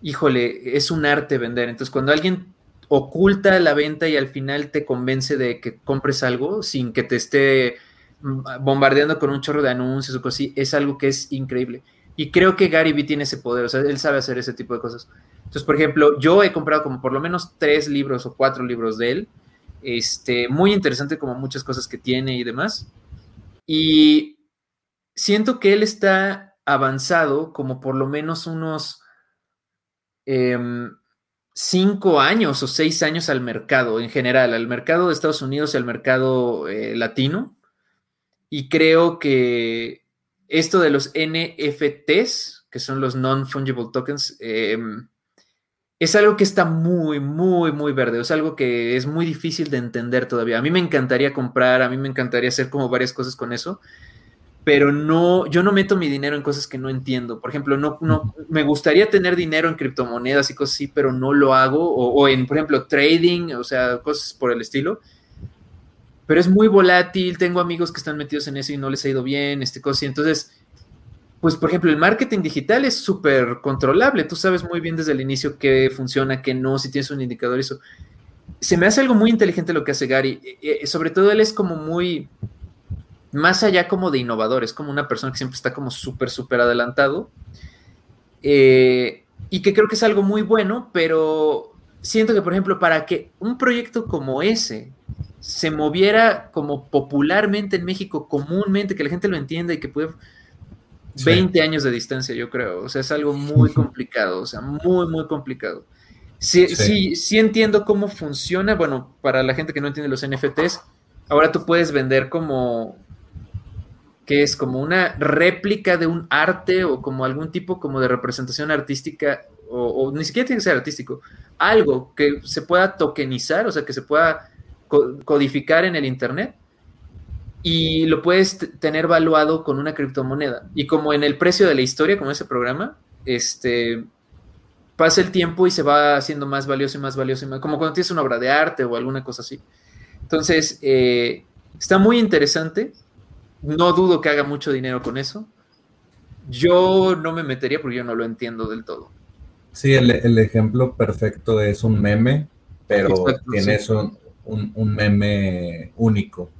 híjole, es un arte vender. Entonces, cuando alguien oculta la venta y al final te convence de que compres algo sin que te esté bombardeando con un chorro de anuncios o cosas así, es algo que es increíble. Y creo que Gary Vee tiene ese poder, o sea, él sabe hacer ese tipo de cosas. Entonces, por ejemplo, yo he comprado como por lo menos tres libros o cuatro libros de él. Este, muy interesante como muchas cosas que tiene y demás. Y siento que él está avanzado como por lo menos unos em, cinco años o seis años al mercado en general, al mercado de Estados Unidos y al mercado eh, latino. Y creo que esto de los NFTs, que son los non-fungible tokens, em, es algo que está muy, muy, muy verde. Es algo que es muy difícil de entender todavía. A mí me encantaría comprar, a mí me encantaría hacer como varias cosas con eso, pero no, yo no meto mi dinero en cosas que no entiendo. Por ejemplo, no, no, me gustaría tener dinero en criptomonedas y cosas así, pero no lo hago. O, en, por ejemplo, trading, o sea, cosas por el estilo. Pero es muy volátil. Tengo amigos que están metidos en eso y no les ha ido bien, este cosa. Entonces, pues por ejemplo, el marketing digital es súper controlable. Tú sabes muy bien desde el inicio qué funciona, qué no, si tienes un indicador, eso. Se me hace algo muy inteligente lo que hace Gary. Eh, eh, sobre todo él es como muy, más allá como de innovador, es como una persona que siempre está como súper, súper adelantado. Eh, y que creo que es algo muy bueno, pero siento que, por ejemplo, para que un proyecto como ese se moviera como popularmente en México, comúnmente, que la gente lo entienda y que pueda 20 años de distancia, yo creo. O sea, es algo muy complicado, o sea, muy, muy complicado. Sí, sí. sí, entiendo cómo funciona. Bueno, para la gente que no entiende los NFTs, ahora tú puedes vender como que es como una réplica de un arte o como algún tipo como de representación artística o, o, ni siquiera tiene que ser artístico, algo que se pueda tokenizar, o sea, que se pueda codificar en el Internet y lo puedes tener valuado con una criptomoneda. Y como en el precio de la historia, como ese programa, este, pasa el tiempo y se va haciendo más valioso y más valioso, y más, como cuando tienes una obra de arte o alguna cosa así. Entonces, eh, está muy interesante. No dudo que haga mucho dinero con eso. Yo no me metería porque yo no lo entiendo del todo. Sí, el, ejemplo perfecto es un meme, pero tienes un, un meme único.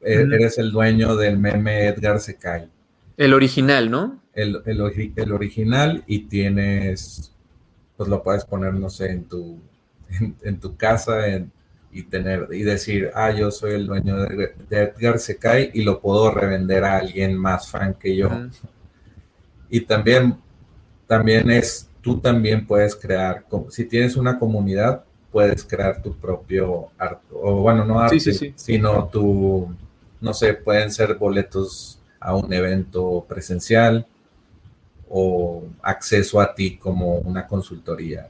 E-, eres el dueño del meme Edgar Secay. El original, ¿no? El, el, original y tienes, pues lo puedes poner, no sé, en tu, en, tu casa y tener y decir, ah, yo soy el dueño de, Edgar Secay y lo puedo revender a alguien más fan que yo. Y también, también es, tú también puedes crear, si tienes una comunidad, puedes crear tu propio arte, o bueno, no arte, sino tu no sé, pueden ser boletos a un evento presencial o acceso a ti como una consultoría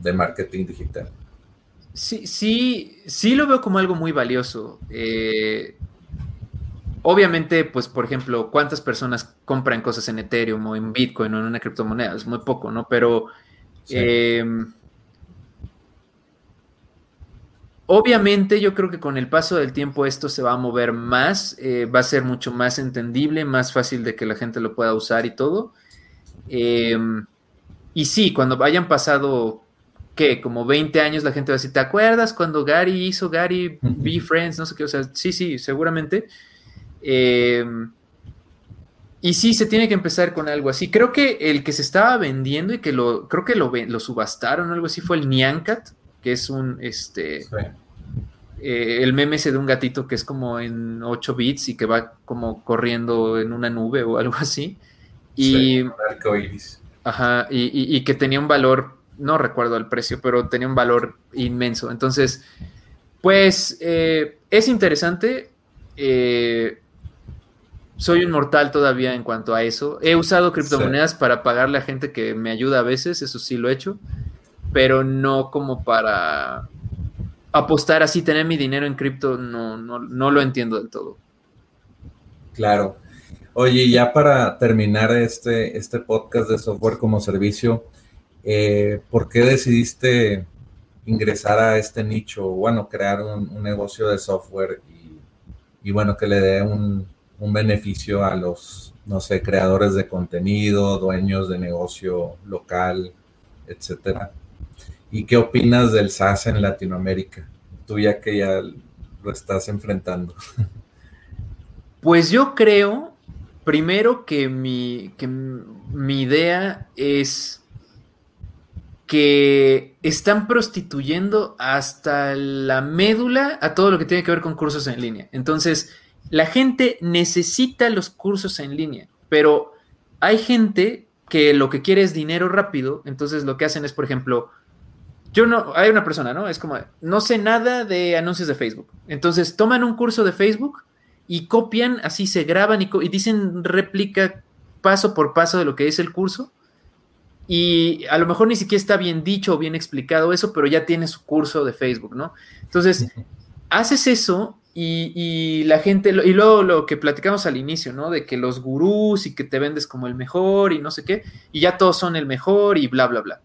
de marketing digital. Sí, sí, sí lo veo como algo muy valioso. Eh, obviamente, pues, por ejemplo, ¿cuántas personas compran cosas en Ethereum o en Bitcoin o en una criptomoneda? Es muy poco, ¿no? Pero em, Obviamente yo creo que con el paso del tiempo esto se va a mover más, eh, va a ser mucho más entendible, más fácil de que la gente lo pueda usar y todo. Em, y sí, cuando hayan pasado, ¿qué? Como 20 años la gente va a decir, ¿te acuerdas cuando Gary hizo Gary Be Friends? No sé qué, o sea, sí, sí, seguramente. Em, y sí, se tiene que empezar con algo así. Creo que el que se estaba vendiendo y que lo, creo que lo, lo subastaron o algo así fue el Nyancat, que es un, este, eh, el meme ese de un gatito que es como en 8 bits y que va como corriendo en una nube o algo así. Y, ajá, y, y, que tenía un valor, no recuerdo el precio, pero tenía un valor inmenso. Entonces, pues eh, es interesante. Eh, soy un mortal todavía en cuanto a eso. He usado criptomonedas para pagarle a gente que me ayuda a veces, eso sí lo he hecho, pero no como para apostar así, tener mi dinero en cripto, no, no, no lo entiendo del todo. Claro. Oye, ya para terminar este, este podcast de software como servicio, eh, ¿por qué decidiste ingresar a este nicho? Bueno, crear un, negocio de software y, bueno, que le dé un, un, beneficio a los, no sé, creadores de contenido, dueños de negocio local, etcétera. ¿Y qué opinas del SaaS en Latinoamérica? Tú ya que ya lo estás enfrentando. Pues yo creo primero que mi, que mi idea es que están prostituyendo hasta la médula a todo lo que tiene que ver con cursos en línea. Entonces, la gente necesita los cursos en línea, pero hay gente que lo que quiere es dinero rápido, entonces lo que hacen es, por ejemplo, yo no, hay una persona, ¿no? Es como, no sé nada de anuncios de Facebook. Entonces toman un curso de Facebook y copian, así se graban y, y dicen réplica paso por paso de lo que es el curso. Y a lo mejor ni siquiera está bien dicho o bien explicado eso, pero ya tiene su curso de Facebook, ¿no? Entonces, haces eso y, la gente, y luego lo que platicamos al inicio, ¿no? De que los gurús y que te vendes como el mejor y no sé qué, y ya todos son el mejor y bla, bla, bla.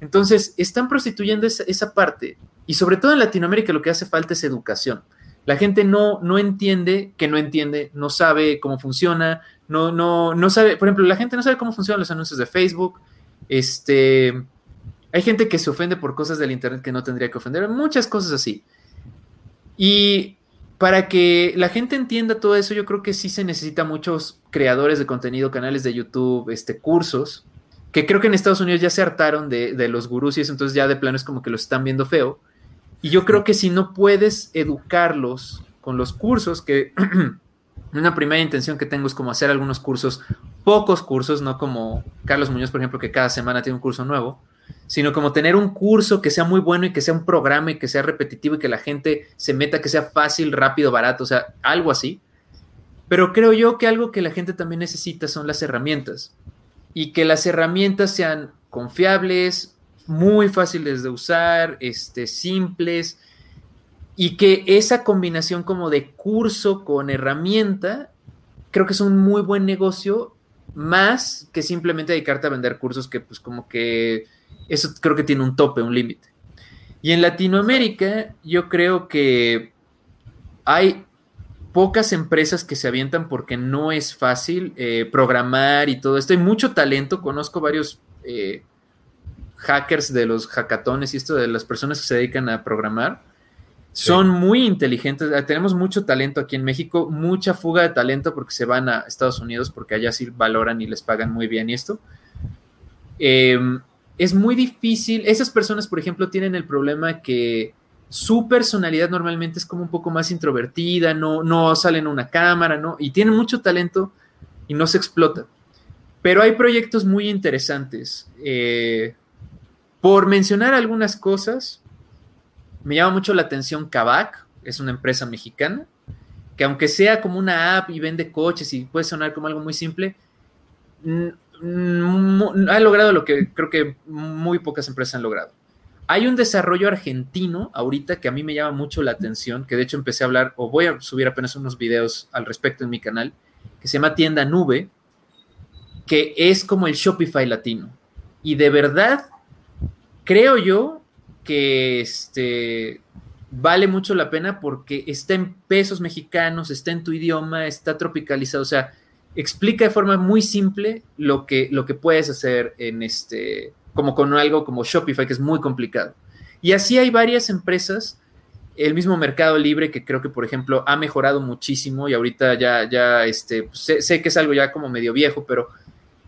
Entonces, están prostituyendo esa, parte. Y sobre todo en Latinoamérica lo que hace falta es educación. La gente no, no entiende, que no entiende, no sabe cómo funciona, no, no, no sabe, por ejemplo, la gente no sabe cómo funcionan los anuncios de Facebook. Este, hay gente que se ofende por cosas del Internet que no tendría que ofender, muchas cosas así. Y para que la gente entienda todo eso, yo creo que sí se necesita muchos creadores de contenido, canales de YouTube, este, cursos, que creo que en Estados Unidos ya se hartaron de, los gurús y eso, entonces ya de plano es como que los están viendo feo. Y yo creo que si no puedes educarlos con los cursos, que una primera intención que tengo es como hacer algunos cursos, pocos cursos, no como Carlos Muñoz, por ejemplo, que cada semana tiene un curso nuevo, sino como tener un curso que sea muy bueno y que sea un programa y que sea repetitivo y que la gente se meta, que sea fácil, rápido, barato, o sea, algo así. Pero creo yo que algo que la gente también necesita son las herramientas y que las herramientas sean confiables, muy fáciles de usar, este, simples, y que esa combinación como de curso con herramienta, creo que es un muy buen negocio, más que simplemente dedicarte a vender cursos que pues como que eso creo que tiene un tope, un límite. Y en Latinoamérica yo creo que hay pocas empresas que se avientan porque no es fácil eh, programar y todo esto. Hay mucho talento, conozco varios eh, hackers de los hackatones y esto de las personas que se dedican a programar. Son muy inteligentes, ah, tenemos mucho talento aquí en México, mucha fuga de talento porque se van a Estados Unidos porque allá sí valoran y les pagan muy bien y esto. Em, es muy difícil, esas personas, por ejemplo, tienen el problema que su personalidad normalmente es como un poco más introvertida, no, no sale en una cámara, ¿no? Y tiene mucho talento y no se explota. Pero hay proyectos muy interesantes. Eh, por mencionar algunas cosas, me llama mucho la atención Kavak, es una empresa mexicana, que aunque sea como una app y vende coches y puede sonar como algo muy simple, ha logrado lo que creo que muy pocas empresas han logrado hay un desarrollo argentino ahorita que a mí me llama mucho la atención, que de hecho empecé a hablar, o voy a subir apenas unos videos al respecto en mi canal, que se llama Tienda Nube, que es como el Shopify latino. Y de verdad, creo yo que este, vale mucho la pena porque está en pesos mexicanos, está en tu idioma, está tropicalizado, o sea, explica de forma muy simple lo que, lo que puedes hacer en este como con algo como Shopify, que es muy complicado. Y así hay varias empresas, el mismo Mercado Libre, que creo que, por ejemplo, ha mejorado muchísimo y ahorita ya, ya, este, pues, sé, que es algo ya como medio viejo, pero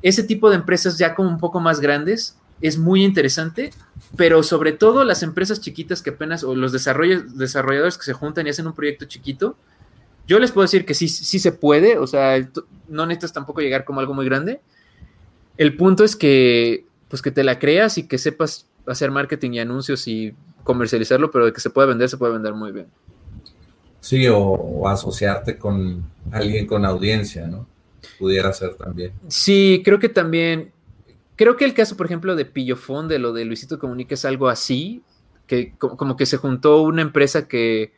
ese tipo de empresas ya como un poco más grandes es muy interesante, pero sobre todo las empresas chiquitas que apenas, o los desarrolladores que se juntan y hacen un proyecto chiquito, yo les puedo decir que sí, sí se puede, o sea, no necesitas tampoco llegar como algo muy grande. El punto es que pues que te la creas y que sepas hacer marketing y anuncios y comercializarlo, pero de que se puede vender, se puede vender muy bien. Sí, o, asociarte con alguien con audiencia, ¿no? Pudiera ser también. Sí, creo que también, creo que el caso, por ejemplo, de Pillofón, de lo de Luisito Comunica, es algo así, que como que se juntó una empresa que,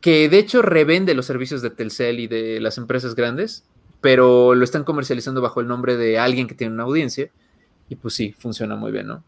que de hecho revende los servicios de Telcel y de las empresas grandes, pero lo están comercializando bajo el nombre de alguien que tiene una audiencia y pues sí, funciona muy bien, ¿no?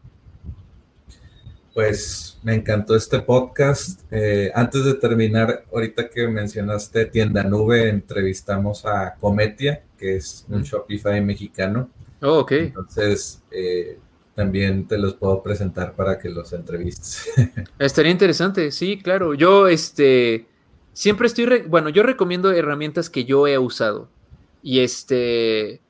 Pues me encantó este podcast. Eh, antes de terminar, ahorita que mencionaste Tienda Nube, entrevistamos a Cometia, que es un Shopify mexicano. Oh, ok. Entonces, eh, también te los puedo presentar para que los entrevistes. Estaría interesante, sí, claro. Yo, este, siempre estoy, bueno, yo recomiendo herramientas que yo he usado. Y este...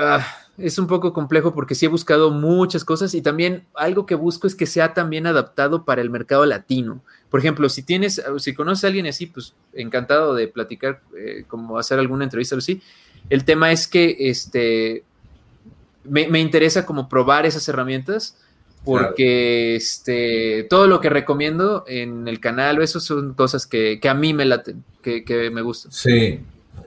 Ah, es un poco complejo porque sí he buscado muchas cosas y también algo que busco es que sea también adaptado para el mercado latino. Por ejemplo, si tienes, si conoces a alguien así, pues encantado de platicar, eh, como hacer alguna entrevista o así. El tema es que este, me, interesa como probar esas herramientas porque este, todo lo que recomiendo en el canal, eso son cosas que, a mí me laten, que, que me gustan. Sí,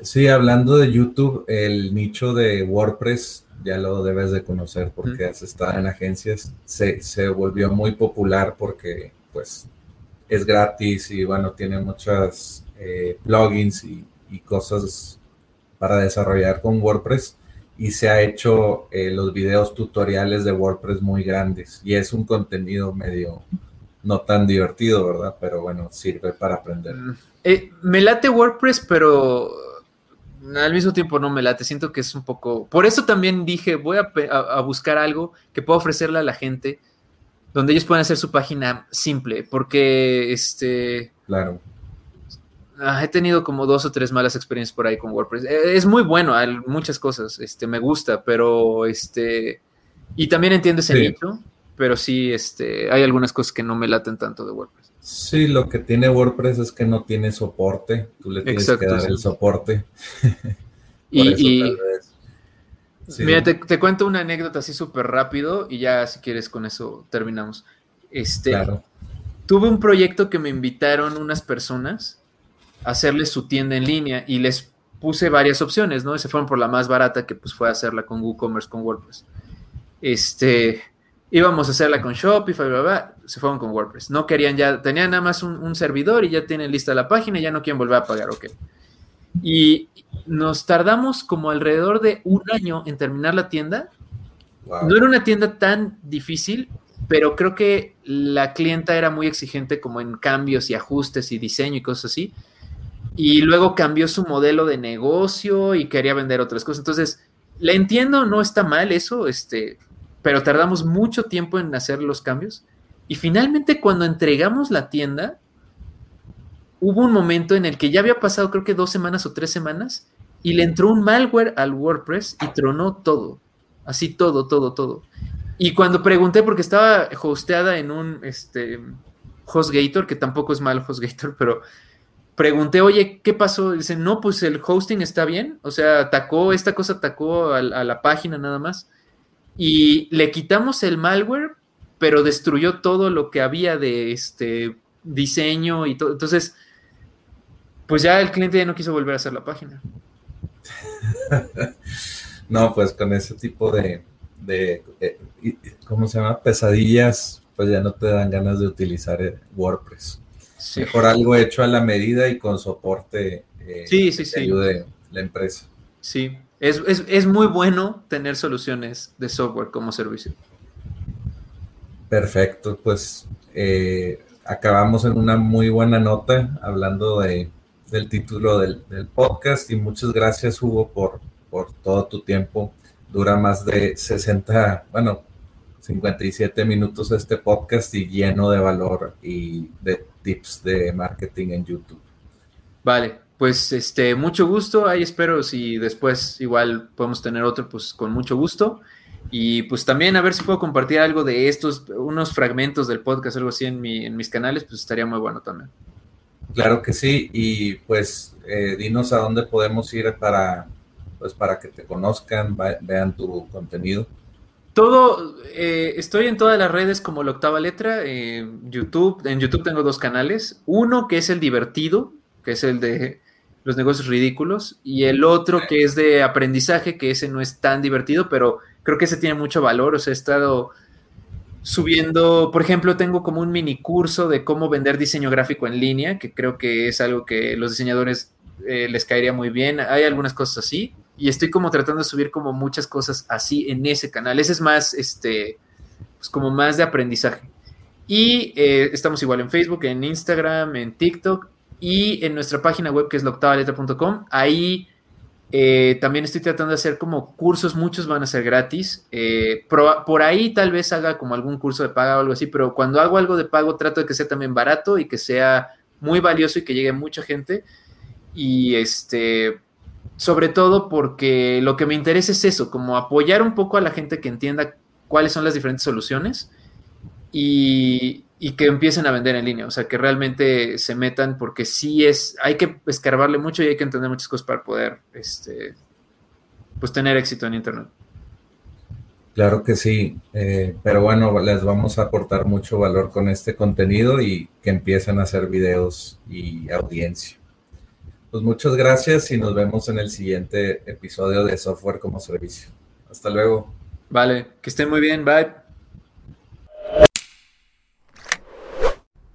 sí, hablando de YouTube, el nicho de WordPress ya lo debes de conocer porque has estado en agencias, se, se, volvió muy popular porque pues es gratis y bueno, tiene muchas eh, plugins y, y, cosas para desarrollar con WordPress y se ha hecho eh, los videos tutoriales de WordPress muy grandes y es un contenido medio no tan divertido, ¿verdad? Pero bueno, sirve para aprender. Eh, me late WordPress, pero al mismo tiempo no me late, siento que es un poco... Por eso también dije, voy a, buscar algo que pueda ofrecerle a la gente donde ellos puedan hacer su página simple, porque este... Claro. Ah, he tenido como dos o tres malas experiencias por ahí con WordPress. Eh, es muy bueno, hay muchas cosas, este, me gusta, pero este... Y también entiendo ese nicho, pero sí, este, hay algunas cosas que no me laten tanto de WordPress. Sí, lo que tiene WordPress es que no tiene soporte. Tú le tienes que dar el soporte. y, mira, te, cuento una anécdota así súper rápido y ya si quieres con eso terminamos. Este, Tuve un proyecto que me invitaron unas personas a hacerles su tienda en línea y les puse varias opciones, ¿no? Y se fueron por la más barata que pues fue hacerla con WooCommerce, con WordPress. Este, íbamos a hacerla con Shopify, bla, bla, se fueron con WordPress. No querían ya, tenían nada más un, servidor y ya tienen lista la página y ya no quieren volver a pagar, ok. Y nos tardamos como alrededor de un año en terminar la tienda. No era una tienda tan difícil, pero creo que la clienta era muy exigente como en cambios y ajustes y diseño y cosas así. Y luego cambió su modelo de negocio y quería vender otras cosas. Entonces, la entiendo, no está mal eso, este, pero tardamos mucho tiempo en hacer los cambios. Y finalmente cuando entregamos la tienda, hubo un momento en el que ya había pasado creo que dos semanas o tres semanas y le entró un malware al WordPress y tronó todo. Así todo, todo, todo. Y cuando pregunté, porque estaba hosteada en un este, HostGator, que tampoco es mal HostGator, pero pregunté, oye, ¿qué pasó? Dice, no, pues el hosting está bien. O sea, atacó, esta cosa atacó a la página nada más y le quitamos el malware, pero destruyó todo lo que había de este diseño y todo. Entonces, pues ya el cliente ya no quiso volver a hacer la página. no, pues con ese tipo de, de, eh, ¿cómo se llama? Pesadillas, pues ya no te dan ganas de utilizar eh, WordPress. Mejor algo hecho a la medida y con soporte eh, sí, sí, que ayude la empresa. Sí, es, muy bueno tener soluciones de software como servicio. Perfecto, pues eh, acabamos en una muy buena nota hablando de, del título del, podcast y muchas gracias Hugo por, por todo tu tiempo. Dura más de 60, bueno, 57 minutos este podcast y lleno de valor y de tips de marketing en YouTube. Vale, pues este, mucho gusto. Ahí espero si después igual podemos tener otro, pues con mucho gusto. Y pues también a ver si puedo compartir algo de estos, unos fragmentos del podcast, algo así en, mi, en mis canales, pues estaría muy bueno también. Claro que sí. Y pues eh, dinos a dónde podemos ir para, pues para que te conozcan, vean tu contenido. Todo, eh, estoy en todas las redes como la octava letra, YouTube, en YouTube tengo dos canales, uno que es el divertido, que es el de los negocios ridículos, y el otro que es de aprendizaje, que ese no es tan divertido, pero creo que ese tiene mucho valor, o sea, he estado subiendo, por ejemplo, tengo como un mini curso de cómo vender diseño gráfico en línea, que creo que es algo que los diseñadores eh, les caería muy bien, hay algunas cosas así, y estoy como tratando de subir como muchas cosas así en ese canal, ese es más, este, pues como más de aprendizaje. Y eh, estamos igual en Facebook, en Instagram, en TikTok y en nuestra página web que es la ahí eh, también estoy tratando de hacer como cursos, muchos van a ser gratis. Eh, por, ahí tal vez haga como algún curso de paga o algo así, pero cuando hago algo de pago trato de que sea también barato y que sea muy valioso y que llegue mucha gente. Y este sobre todo porque lo que me interesa es eso, como apoyar un poco a la gente que entienda cuáles son las diferentes soluciones y, que empiecen a vender en línea, o sea, que realmente se metan porque sí es, hay que escarbarle mucho y hay que entender muchas cosas para poder, este, pues tener éxito en Internet. Claro que sí, eh, pero bueno, les vamos a aportar mucho valor con este contenido y que empiecen a hacer videos y audiencia. Pues muchas gracias y nos vemos en el siguiente episodio de Software como Servicio. Hasta luego. Vale, que estén muy bien, bye.